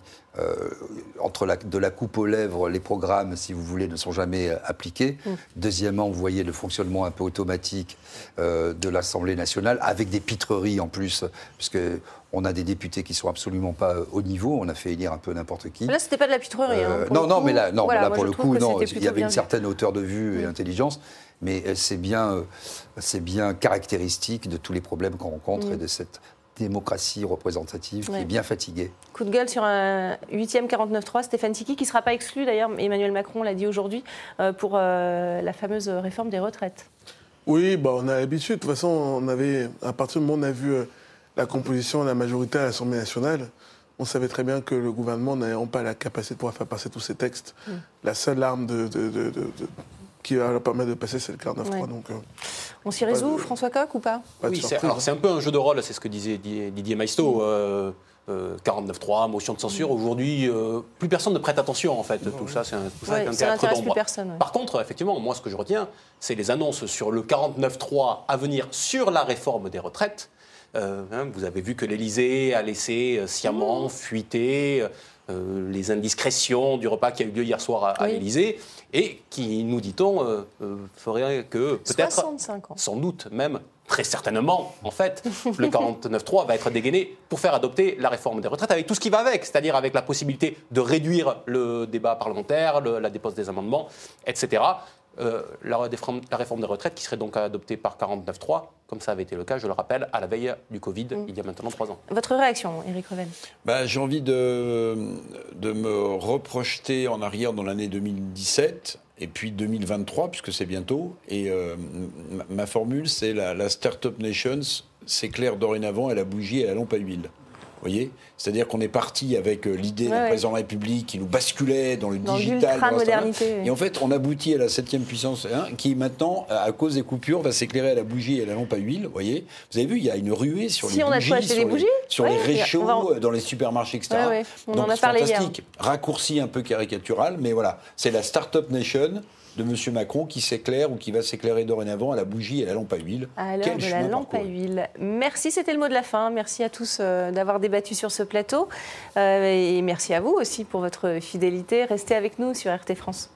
[SPEAKER 4] entre la, de la coupe aux lèvres, les programmes, si vous voulez, ne sont jamais appliqués. Mm. Deuxièmement, vous voyez le fonctionnement un peu automatique de l'Assemblée nationale, avec des pitreries en plus, puisque on a des députés qui sont absolument pas euh, au niveau. On a fait élire un peu n'importe qui.
[SPEAKER 1] Mais là, c'était pas de la pitrerie. Hein,
[SPEAKER 4] euh, non, non, mais là, non, là pour le coup, non, il y avait une certaine hauteur de vue et intelligence. Mais euh, c'est bien, c'est bien caractéristique de tous les problèmes qu'on rencontre et de cette démocratie représentative qui est bien fatiguée.
[SPEAKER 1] Coup de gueule sur un 8e 49.3, Stéphane Tiki, qui ne sera pas exclu d'ailleurs, Emmanuel Macron l'a dit aujourd'hui, pour la fameuse réforme des retraites.
[SPEAKER 5] Oui, bah, on a l'habitude. De toute façon, on avait, à partir du moment où on a vu la composition de la majorité à l'Assemblée nationale, on savait très bien que le gouvernement n'ayant pas la capacité de pouvoir faire passer tous ces textes, mm. la seule arme de, qui va leur permettre de passer, c'est le 49.3. Donc, euh,
[SPEAKER 1] on s'y résout, François Coq, ou pas,
[SPEAKER 6] Oui, c'est un peu un jeu de rôle, c'est ce que disait Didier Maisto. 49.3, euh, euh, motion de censure. Mm. Aujourd'hui, plus personne ne prête attention, en fait. Tout ça, c'est un,
[SPEAKER 1] un théâtre d'ombre.
[SPEAKER 6] Par contre, effectivement, moi, ce que je retiens, c'est les annonces sur le 49.3 à venir sur la réforme des retraites. Euh, hein, vous avez vu que l'Élysée a laissé euh, sciemment mmh. fuiter euh, les indiscrétions du repas qui a eu lieu hier soir à, l'Élysée et qui, nous dit-on, ferait que peut-être, sans doute même, très certainement, en fait, le 49.3 va être dégainé pour faire adopter la réforme des retraites avec tout ce qui va avec, c'est-à-dire avec la possibilité de réduire le débat parlementaire, la dépose des amendements, etc. Euh, la, réforme des retraites qui serait donc adoptée par 49.3, comme ça avait été le cas, je le rappelle, à la veille du Covid, mm. il y a maintenant trois ans.
[SPEAKER 1] Votre réaction, Éric Reven?
[SPEAKER 8] Bah, J'ai envie de, de me reprojeter en arrière dans l'année 2017 et puis 2023, puisque c'est bientôt. Et euh, ma, formule, c'est la, la Startup Nations s'éclaire dorénavant à la bougie et à la lampe à huile voyez C'est-à-dire qu'on est parti avec euh, l'idée d'un président de la République qui nous basculait dans le digital.
[SPEAKER 1] modernité.
[SPEAKER 8] Et en fait, on aboutit à la septième puissance hein, qui maintenant, à cause des coupures, va s'éclairer à la bougie et à la lampe à huile. voyez Vous avez vu, il y a une ruée sur les bougies, sur, les, bougies sur les réchauds, euh, dans les supermarchés, etc.
[SPEAKER 1] On Donc, en a parlé
[SPEAKER 8] fantastique. Raccourci un peu caricatural, mais voilà, c'est la Startup Nation de M. Macron qui s'éclaire ou qui va s'éclairer dorénavant à la bougie et à la lampe à huile.
[SPEAKER 1] À l'heure de la lampe à huile. Merci, c'était le mot de la fin. Merci à tous euh, d'avoir débattu sur ce plateau. Euh, et merci à vous aussi pour votre fidélité. Restez avec nous sur RT France.